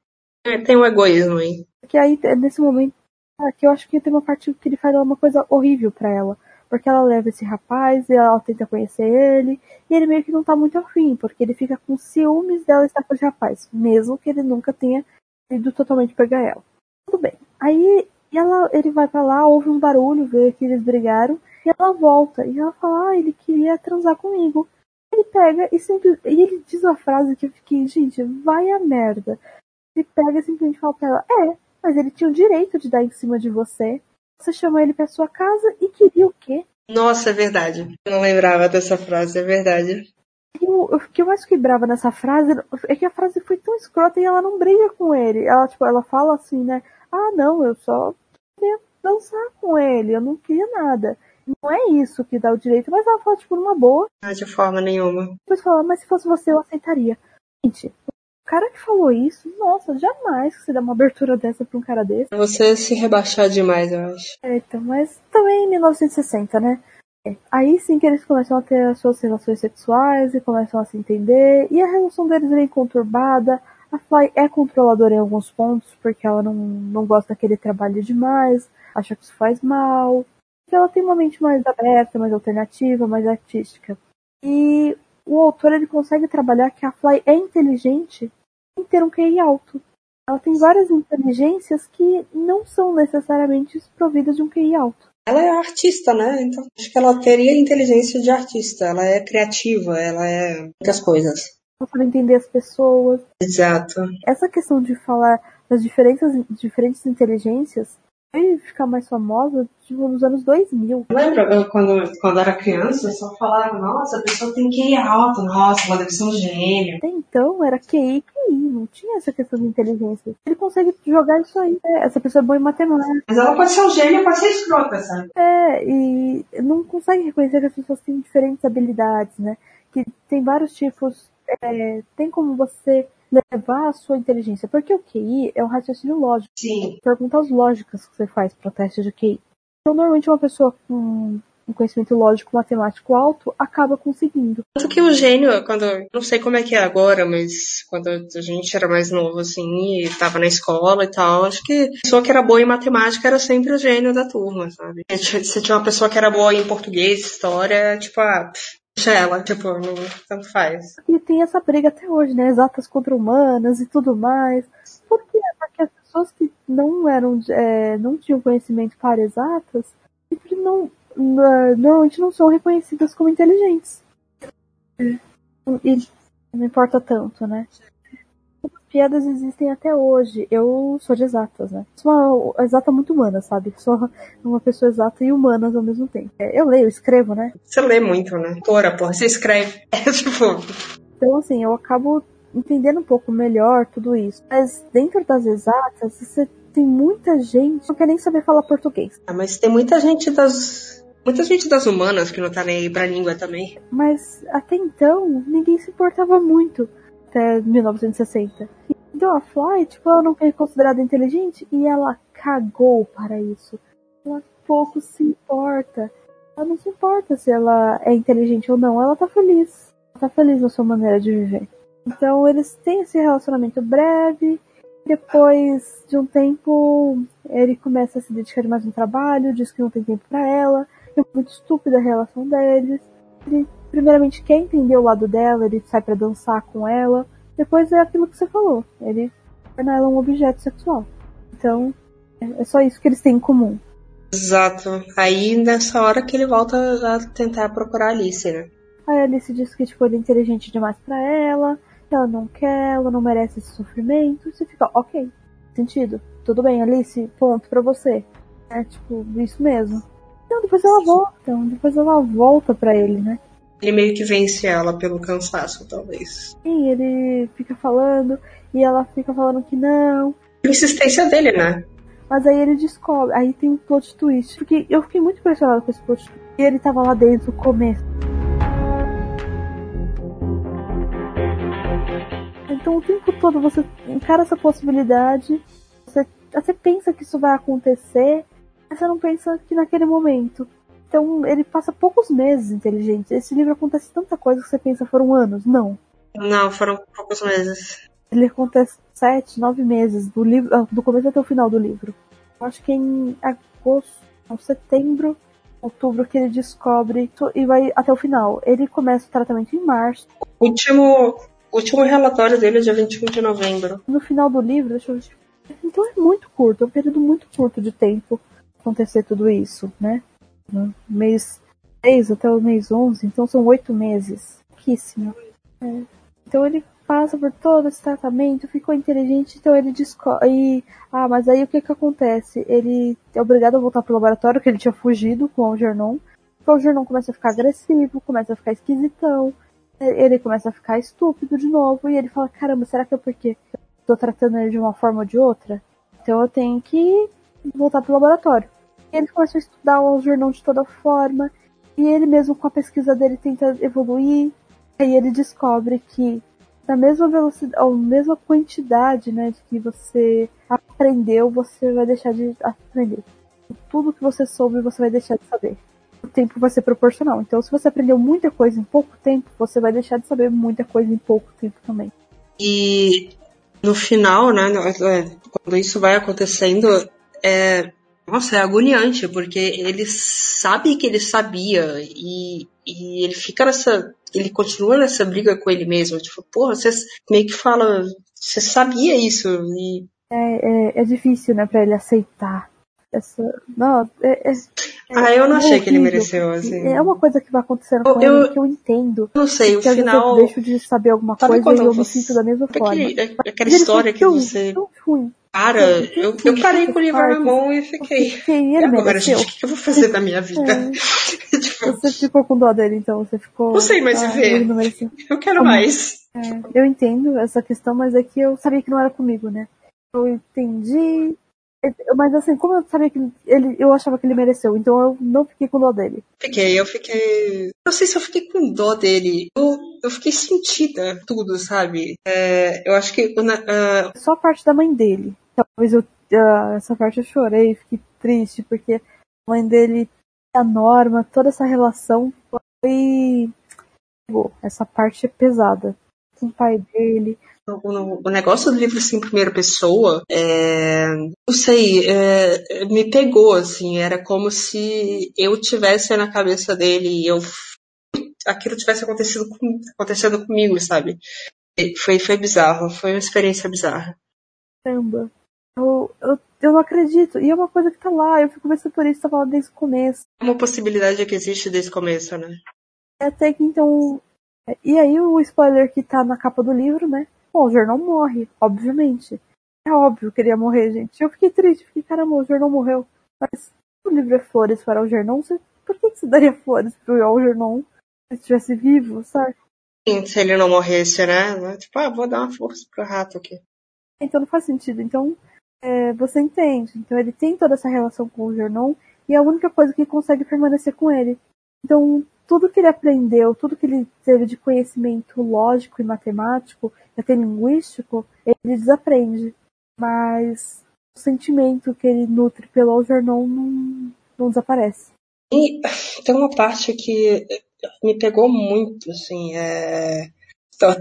É, tem um egoísmo aí. Que aí, nesse momento, que eu acho que tem uma parte que ele faz uma coisa horrível para ela. Porque ela leva esse rapaz e ela tenta conhecer ele. E ele meio que não tá muito afim, porque ele fica com ciúmes dela estar com esse rapaz. Mesmo que ele nunca tenha ido totalmente pegar ela. Tudo bem. Aí ela, ele vai para lá, ouve um barulho, vê que eles brigaram. E ela volta e ela fala, ah, ele queria transar comigo. Ele pega e sempre. E ele diz uma frase que eu fiquei, gente, vai a merda. Ele pega e simplesmente fala pra ela, é, mas ele tinha o direito de dar em cima de você. Você chamou ele pra sua casa e queria o quê? Nossa, é verdade. Eu não lembrava dessa frase, é verdade. E o, que eu mais quebrava nessa frase é que a frase foi tão escrota e ela não briga com ele. Ela, tipo, ela fala assim, né? Ah, não, eu só queria dançar com ele, eu não queria nada não é isso que dá o direito, mas ela fala, tipo, numa boa. Não, de forma nenhuma. Depois fala, mas se fosse você, eu aceitaria. Gente, o cara que falou isso, nossa, jamais que você dá uma abertura dessa pra um cara desse. Você se rebaixar demais, eu acho. É, então, mas também em 1960, né? É. Aí sim que eles começam a ter as suas relações sexuais e começam a se entender, e a relação deles é bem conturbada. A Fly é controladora em alguns pontos, porque ela não, não gosta que ele trabalhe demais, acha que isso faz mal ela tem uma mente mais aberta, mais alternativa, mais artística. E o autor ele consegue trabalhar que a Fly é inteligente em ter um QI alto. Ela tem várias inteligências que não são necessariamente providas de um QI alto. Ela é artista, né? Então acho que ela teria inteligência de artista. Ela é criativa, ela é muitas coisas. Ela sabe entender as pessoas. Exato. Essa questão de falar das diferentes, diferentes inteligências foi ficar mais famosa tipo, nos anos 2000. Lembra eu, quando, quando era criança, só falava, nossa, a pessoa tem QI alto, nossa, ela deve ser um gênio. Até então era QI QI, não tinha essa questão de inteligência. Ele consegue jogar isso aí, né? essa pessoa é boa em matemática. Mas ela pode ser um gênio, pode ser escrota, sabe? É, e não consegue reconhecer que as pessoas têm diferentes habilidades, né? Que tem vários tipos, é, tem como você levar a sua inteligência. Porque o QI é um raciocínio lógico. Sim. Perguntas lógicas que você faz para teste de QI. Então, normalmente, uma pessoa com um conhecimento lógico matemático alto acaba conseguindo. Tanto que o gênio, quando. Não sei como é que é agora, mas quando a gente era mais novo, assim, e tava na escola e tal, acho que a pessoa que era boa em matemática era sempre o gênio da turma, sabe? Se tinha uma pessoa que era boa em português, história, tipo, ah, Deixa ela, tipo, tanto faz. E tem essa briga até hoje, né? Exatas contra humanas e tudo mais. Por quê? Porque as pessoas que não eram, é, não tinham conhecimento para exatas, sempre não, normalmente não são reconhecidas como inteligentes. E não importa tanto, né? Piadas existem até hoje. Eu sou de exatas, né? Sou uma exata muito humana, sabe? Sou uma pessoa exata e humanas ao mesmo tempo. É, eu leio, escrevo, né? Você lê muito, né? Tora, porra, você escreve. É tipo. Então, assim, eu acabo entendendo um pouco melhor tudo isso. Mas dentro das exatas, você tem muita gente que não quer nem saber falar português. Ah, mas tem muita gente das. Muita gente das humanas que não tá nem aí pra língua também. Mas até então, ninguém se importava muito até 1960. Então a Fly, tipo, ela não foi considerada inteligente e ela cagou para isso. Ela pouco se importa. Ela não se importa se ela é inteligente ou não, ela tá feliz. Ela tá feliz na sua maneira de viver. Então eles têm esse relacionamento breve. Depois de um tempo, ele começa a se dedicar mais no trabalho, diz que não tem tempo para ela. É muito estúpida a relação deles. ele primeiramente quer entender o lado dela, ele sai para dançar com ela. Depois é aquilo que você falou, ele torna ela um objeto sexual. Então, é, é só isso que eles têm em comum. Exato. Aí nessa hora que ele volta a tentar procurar a Alice, né? Aí a Alice diz que tipo, ele é inteligente demais para ela, que ela não quer, ela não merece esse sofrimento. Você fica, ok, sentido. Tudo bem, Alice, ponto pra você. É tipo, isso mesmo. Então depois ela volta, então, depois ela volta para ele, né? Ele meio que vence ela pelo cansaço, talvez. Sim, ele fica falando e ela fica falando que não. A insistência dele, né? Mas aí ele descobre, aí tem um plot twist. Porque eu fiquei muito impressionada com esse plot twist. E ele tava lá dentro no começo. Então o tempo todo você encara essa possibilidade, você até pensa que isso vai acontecer, mas você não pensa que naquele momento. Então ele passa poucos meses inteligente. Esse livro acontece tanta coisa que você pensa foram anos. Não. Não, foram poucos meses. Ele acontece sete, nove meses do livro, ah, do começo até o final do livro. Eu acho que é em agosto, setembro, outubro que ele descobre e vai até o final. Ele começa o tratamento em março. O último, último relatório dele é dia 21 de novembro. No final do livro, deixa eu. Então é muito curto, é um período muito curto de tempo acontecer tudo isso, né? No mês 6 até o mês 11, então são oito meses. Pouquíssimo. É. Então ele passa por todo esse tratamento, ficou inteligente, então ele descobre. Ah, mas aí o que que acontece? Ele é obrigado a voltar pro laboratório, que ele tinha fugido com o Algernon. O Algernon começa a ficar agressivo, começa a ficar esquisitão. Ele começa a ficar estúpido de novo. E ele fala: Caramba, será que é porque eu tô tratando ele de uma forma ou de outra? Então eu tenho que voltar pro laboratório ele começou a estudar o jornal de toda forma, e ele mesmo com a pesquisa dele tenta evoluir, aí ele descobre que na mesma velocidade, ou mesma quantidade, né, de que você aprendeu, você vai deixar de aprender. Tudo que você soube, você vai deixar de saber. O tempo vai ser proporcional. Então, se você aprendeu muita coisa em pouco tempo, você vai deixar de saber muita coisa em pouco tempo também. E no final, né, é, quando isso vai acontecendo, é, nossa, é agoniante, porque ele sabe que ele sabia e, e ele fica nessa. Ele continua nessa briga com ele mesmo. Tipo, porra, você meio que fala. Você sabia isso. E... É, é, é difícil, né, pra ele aceitar. Essa. Não, é, é, ah, eu não achei horrível. que ele mereceu, assim. É uma coisa que vai acontecendo com eu, ele que eu entendo. Não sei, o final. Eu deixo de saber alguma coisa e eu, eu me sinto da mesma forma. Aquele, aquela história que você. Tão ruim. Cara, eu, eu parei com o livro na mão e fiquei. e agora, gente, o que eu vou fazer da minha vida? É. tipo, você ficou com dó dele, então? Você ficou. Não sei mais ah, viver. Eu quero mais. É, eu entendo essa questão, mas é que eu sabia que não era comigo, né? Eu entendi. Mas assim, como eu sabia que ele. Eu achava que ele mereceu, então eu não fiquei com dó dele. Fiquei, eu fiquei. Não sei se eu fiquei com dó dele. Eu, eu fiquei sentida, tudo, sabe? É, eu acho que. Uh... Só a parte da mãe dele talvez eu uh, essa parte eu chorei, fiquei triste, porque a mãe dele, a Norma, toda essa relação foi. Essa parte é pesada. Com o pai dele. O, o negócio do livro assim, em primeira pessoa, é, não sei, é, me pegou, assim, era como se eu tivesse na cabeça dele e eu aquilo tivesse acontecido, com, acontecendo comigo, sabe? Foi, foi bizarro, foi uma experiência bizarra. Caramba. Eu, eu, eu não acredito. E é uma coisa que tá lá. Eu fico pensando por isso, tá falando desde o começo. É uma possibilidade que existe desde o começo, né? É até que então. E aí o spoiler que tá na capa do livro, né? Bom, o jornal morre, obviamente. É óbvio que ele ia morrer, gente. Eu fiquei triste, fiquei, caramba, o jornal morreu. Mas o livro é flores para o Gernon, você... por que, você daria flores pro Algernon se estivesse vivo, sabe? Sim, se ele não morresse, né? Tipo, ah, vou dar uma força pro rato aqui. Então não faz sentido. Então, é, você entende. Então ele tem toda essa relação com o Jornon e é a única coisa que consegue permanecer com ele. Então tudo que ele aprendeu, tudo que ele teve de conhecimento lógico e matemático, até linguístico, ele desaprende. Mas o sentimento que ele nutre pelo Algernon não, não desaparece. E tem uma parte que me pegou muito, assim, é...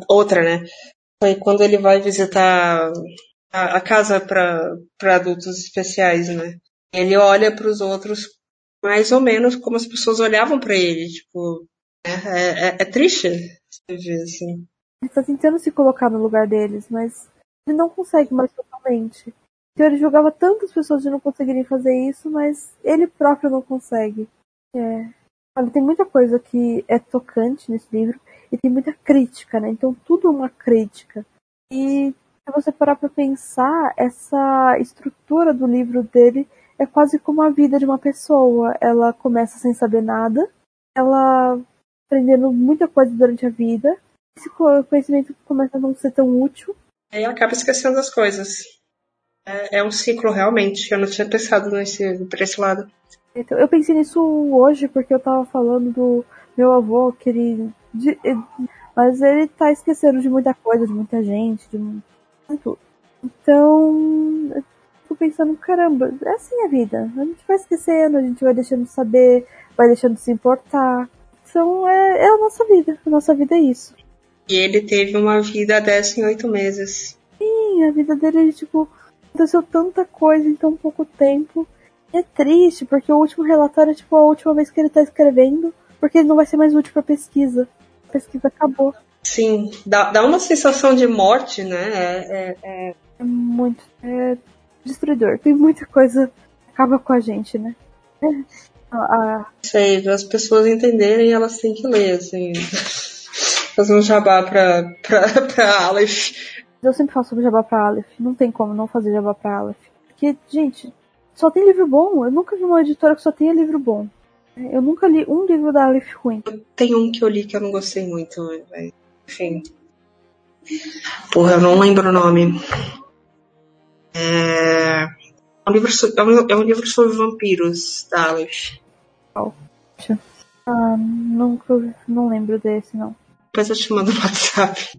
outra, né? Foi quando ele vai visitar a, a casa para adultos especiais, né? Ele olha para os outros mais ou menos como as pessoas olhavam para ele, tipo, É, é, é, é triste você ver assim. Ele tá tentando se colocar no lugar deles, mas ele não consegue mais totalmente. Então ele jogava tantas pessoas de não conseguirem fazer isso, mas ele próprio não consegue. É. Olha, tem muita coisa que é tocante nesse livro e tem muita crítica, né? Então tudo é uma crítica. E se você parar pra pensar, essa estrutura do livro dele é quase como a vida de uma pessoa. Ela começa sem saber nada, ela aprendendo muita coisa durante a vida, esse conhecimento começa a não ser tão útil. Aí acaba esquecendo as coisas. É, é um ciclo realmente. Eu não tinha pensado nesse, por esse lado. Então, eu pensei nisso hoje porque eu tava falando do meu avô, que ele. De, mas ele tá esquecendo de muita coisa, de muita gente, de. Então, eu fico pensando, caramba, é assim a vida. A gente vai esquecendo, a gente vai deixando de saber, vai deixando de se importar. Então é, é a nossa vida. A nossa vida é isso. E ele teve uma vida dessa em oito meses. Sim, a vida dele, tipo, aconteceu tanta coisa em tão pouco tempo. É triste, porque o último relatório é tipo a última vez que ele tá escrevendo, porque ele não vai ser mais útil pra pesquisa. A pesquisa acabou. Sim, dá, dá uma sensação de morte, né? É, é, é... é muito. É destruidor. Tem muita coisa que acaba com a gente, né? Ah, Sei, as pessoas entenderem, elas têm que ler, assim. Fazer um jabá pra, pra, pra Aleph. Eu sempre faço jabá pra Aleph. Não tem como não fazer jabá pra Aleph. Porque, gente, só tem livro bom. Eu nunca vi uma editora que só tenha livro bom. Eu nunca li um livro da Aleph ruim. Tem um que eu li que eu não gostei muito, mas, enfim. Porra, eu não lembro o nome. É... É um livro, é um livro sobre vampiros da Aleph. Oh. Ah, nunca, não lembro desse, não. Depois eu te mando no WhatsApp.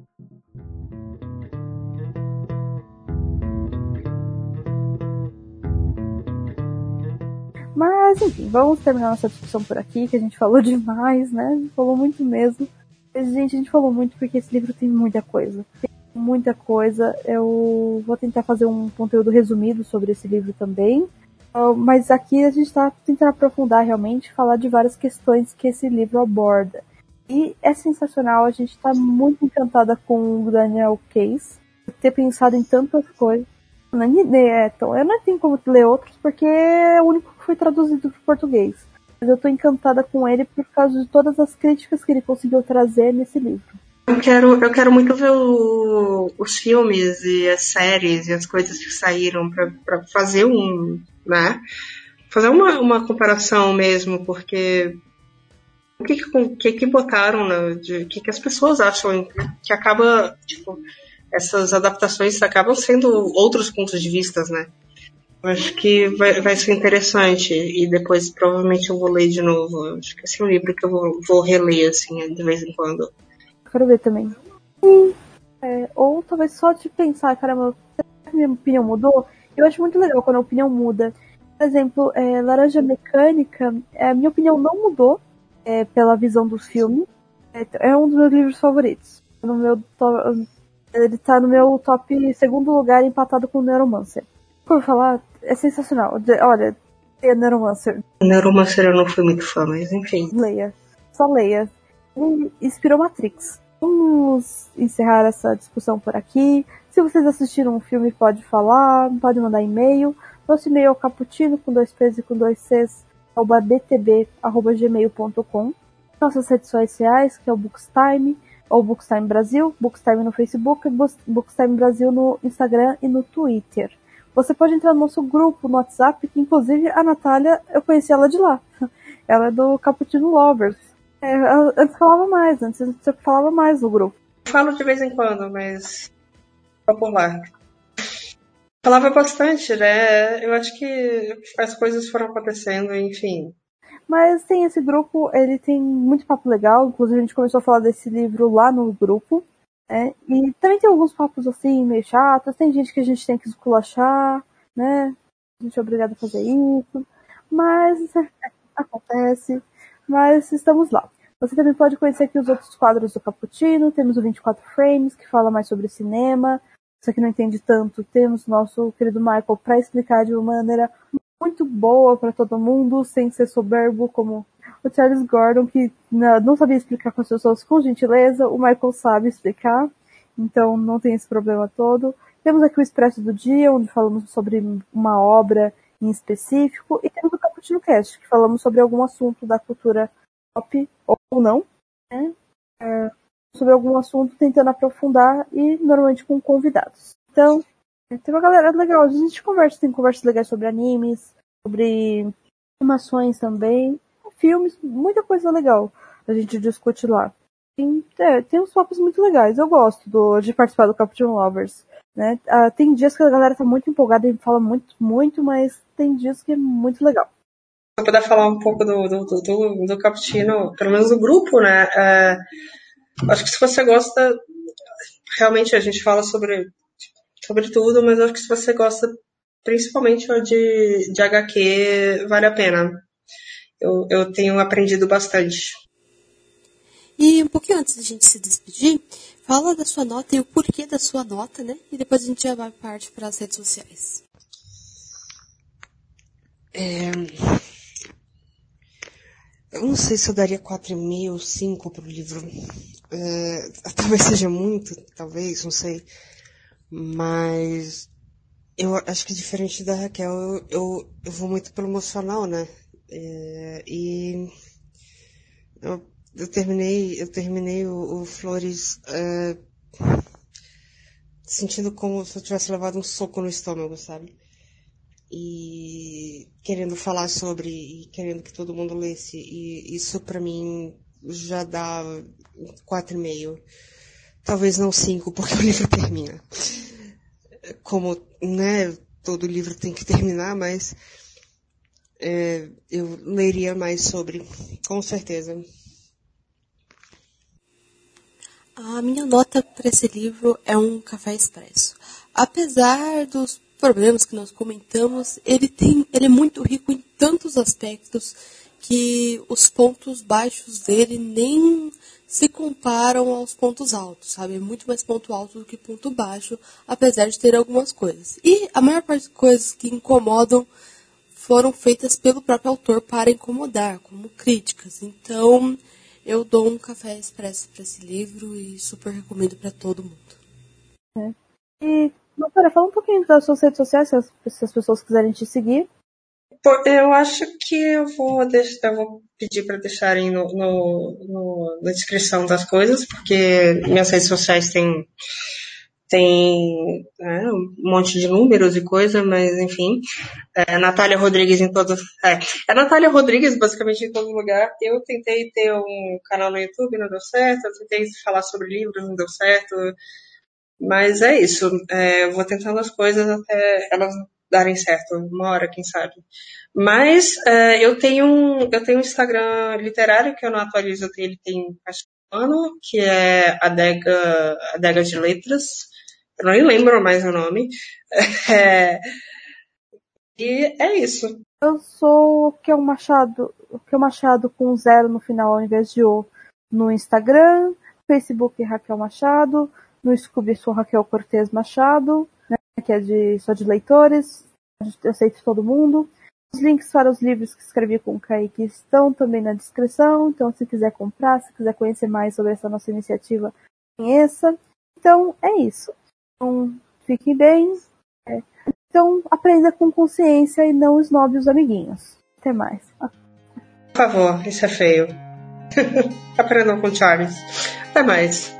Mas, enfim, vamos terminar nossa discussão por aqui, que a gente falou demais, né? Falou muito mesmo. Gente, a gente falou muito porque esse livro tem muita coisa. Tem muita coisa. Eu vou tentar fazer um conteúdo resumido sobre esse livro também. Ah, mas aqui a gente está tentando aprofundar realmente, falar de várias questões que esse livro aborda. E é sensacional, a gente está muito encantada com o Daniel Case, ter pensado em tantas coisas. É, eu não tenho como ler outros porque é o único que foi traduzido para português. Mas eu estou encantada com ele por causa de todas as críticas que ele conseguiu trazer nesse livro. Eu quero, eu quero muito ver o, os filmes e as séries e as coisas que saíram para fazer um, né? Fazer uma, uma comparação mesmo, porque o que que, que, botaram, né? De, o que, que as pessoas acham que acaba, tipo, essas adaptações acabam sendo outros pontos de vista, né? Acho que vai, vai ser interessante e depois provavelmente eu vou ler de novo. Acho que esse é um livro que eu vou, vou reler assim de vez em quando quero ver também. É, ou talvez só de pensar, caramba, minha opinião mudou? Eu acho muito legal quando a opinião muda. Por exemplo, é, Laranja Mecânica, é, minha opinião não mudou é, pela visão dos filmes. É, é, um dos meus livros favoritos. No meu. Ele tá no meu top segundo lugar, empatado com Neuromancer. Por falar, é sensacional. Olha, é Neuromancer. Neuromancer eu não fui muito fã, mas enfim. Leia. Só leia. Ele inspirou Matrix. Vamos encerrar essa discussão por aqui. Se vocês assistiram um filme, pode falar, pode mandar e-mail. Nosso e-mail é caputino com dois P's e com dois C's, btb.gmail.com. Nossas redes sociais, que é o Bookstime, ou Bookstime Brasil, Bookstime no Facebook, Bookstime Brasil no Instagram e no Twitter. Você pode entrar no nosso grupo no WhatsApp, que inclusive a Natália, eu conheci ela de lá. Ela é do Cappuccino Lovers. É, antes falava mais, antes você falava mais no grupo. Falo de vez em quando, mas popular. Falava bastante, né? Eu acho que as coisas foram acontecendo, enfim. Mas tem esse grupo, ele tem muito papo legal, inclusive a gente começou a falar desse livro lá no grupo. Né? E também tem alguns papos assim, meio chatos, tem gente que a gente tem que esculachar, né? A gente é obrigado a fazer isso. Mas acontece mas estamos lá. Você também pode conhecer aqui os outros quadros do Cappuccino, temos o 24 Frames, que fala mais sobre cinema. Você que não entende tanto, temos nosso querido Michael para explicar de uma maneira muito boa para todo mundo, sem ser soberbo como o Charles Gordon, que não sabia explicar com as pessoas com gentileza, o Michael sabe explicar, então não tem esse problema todo. Temos aqui o Expresso do Dia, onde falamos sobre uma obra em específico, e temos o Cappuccino Cast, que falamos sobre algum assunto da cultura pop, ou não, né? É, sobre algum assunto tentando aprofundar e normalmente com convidados. Então, tem uma galera legal, a gente conversa, tem conversas legais sobre animes, sobre animações também, filmes, muita coisa legal a gente discute lá. Tem, é, tem uns focos muito legais, eu gosto do, de participar do Captain Lovers. Né? Ah, tem dias que a galera tá muito empolgada e fala muito, muito, mas tem dias que é muito legal. Se eu puder falar um pouco do, do, do, do Cappuccino, pelo menos do grupo, né? É, acho que se você gosta, realmente a gente fala sobre, sobre tudo, mas acho que se você gosta principalmente de, de HQ, vale a pena. Eu, eu tenho aprendido bastante. E um pouquinho antes da gente se despedir, fala da sua nota e o porquê da sua nota, né? E depois a gente já vai parte para as redes sociais. É... Eu não sei se eu daria 4,5 ou 5 para o livro. É... Talvez seja muito, talvez, não sei. Mas eu acho que diferente da Raquel, eu, eu, eu vou muito pelo emocional, né? É, e eu, eu, terminei, eu terminei o, o Flores é, sentindo como se eu tivesse levado um soco no estômago, sabe? E querendo falar sobre, e querendo que todo mundo lesse. E isso para mim já dá quatro e meio. Talvez não cinco, porque o livro termina como né, todo livro tem que terminar, mas é, eu leria mais sobre, com certeza. A minha nota para esse livro é um café expresso. Apesar dos problemas que nós comentamos, ele tem, ele é muito rico em tantos aspectos que os pontos baixos dele nem se comparam aos pontos altos, sabe? É muito mais ponto alto do que ponto baixo, apesar de ter algumas coisas. E a maior parte das coisas que incomodam foram feitas pelo próprio autor para incomodar, como críticas. Então, eu dou um café expresso para esse livro e super recomendo para todo mundo. É. E, doutora, fala um pouquinho das suas redes sociais, se as, se as pessoas quiserem te seguir. Eu acho que eu vou, deixar, eu vou pedir para deixarem no, no, no, na descrição das coisas, porque minhas redes sociais têm, têm é, um monte de números e coisa, mas enfim. É, Natália Rodrigues em todos. É, é Natália Rodrigues basicamente em todo lugar. Eu tentei ter um canal no YouTube, não deu certo. Eu tentei falar sobre livros, não deu certo. Mas é isso. É, eu vou tentando as coisas até elas darem certo, uma hora, quem sabe. Mas é, eu tenho um, eu tenho um Instagram literário que eu não atualizo, ele tem acho um ano, que é Adega, Adega de Letras. Eu não lembro mais o nome. É, e é isso. Eu sou o que é o Machado, o que é o Machado com zero no final ao invés de o no Instagram, Facebook Raquel Machado, no Scooby sou Raquel Cortez Machado, né, que é de, só de leitores, eu aceito todo mundo. Os links para os livros que escrevi com o Kaique estão também na descrição, então se quiser comprar, se quiser conhecer mais sobre essa nossa iniciativa, conheça. Então é isso. Então, fiquem bem. É. Então aprenda com consciência e não esnobe os amiguinhos. Até mais. Por favor, isso é feio. Aprendam com Charles. Até mais.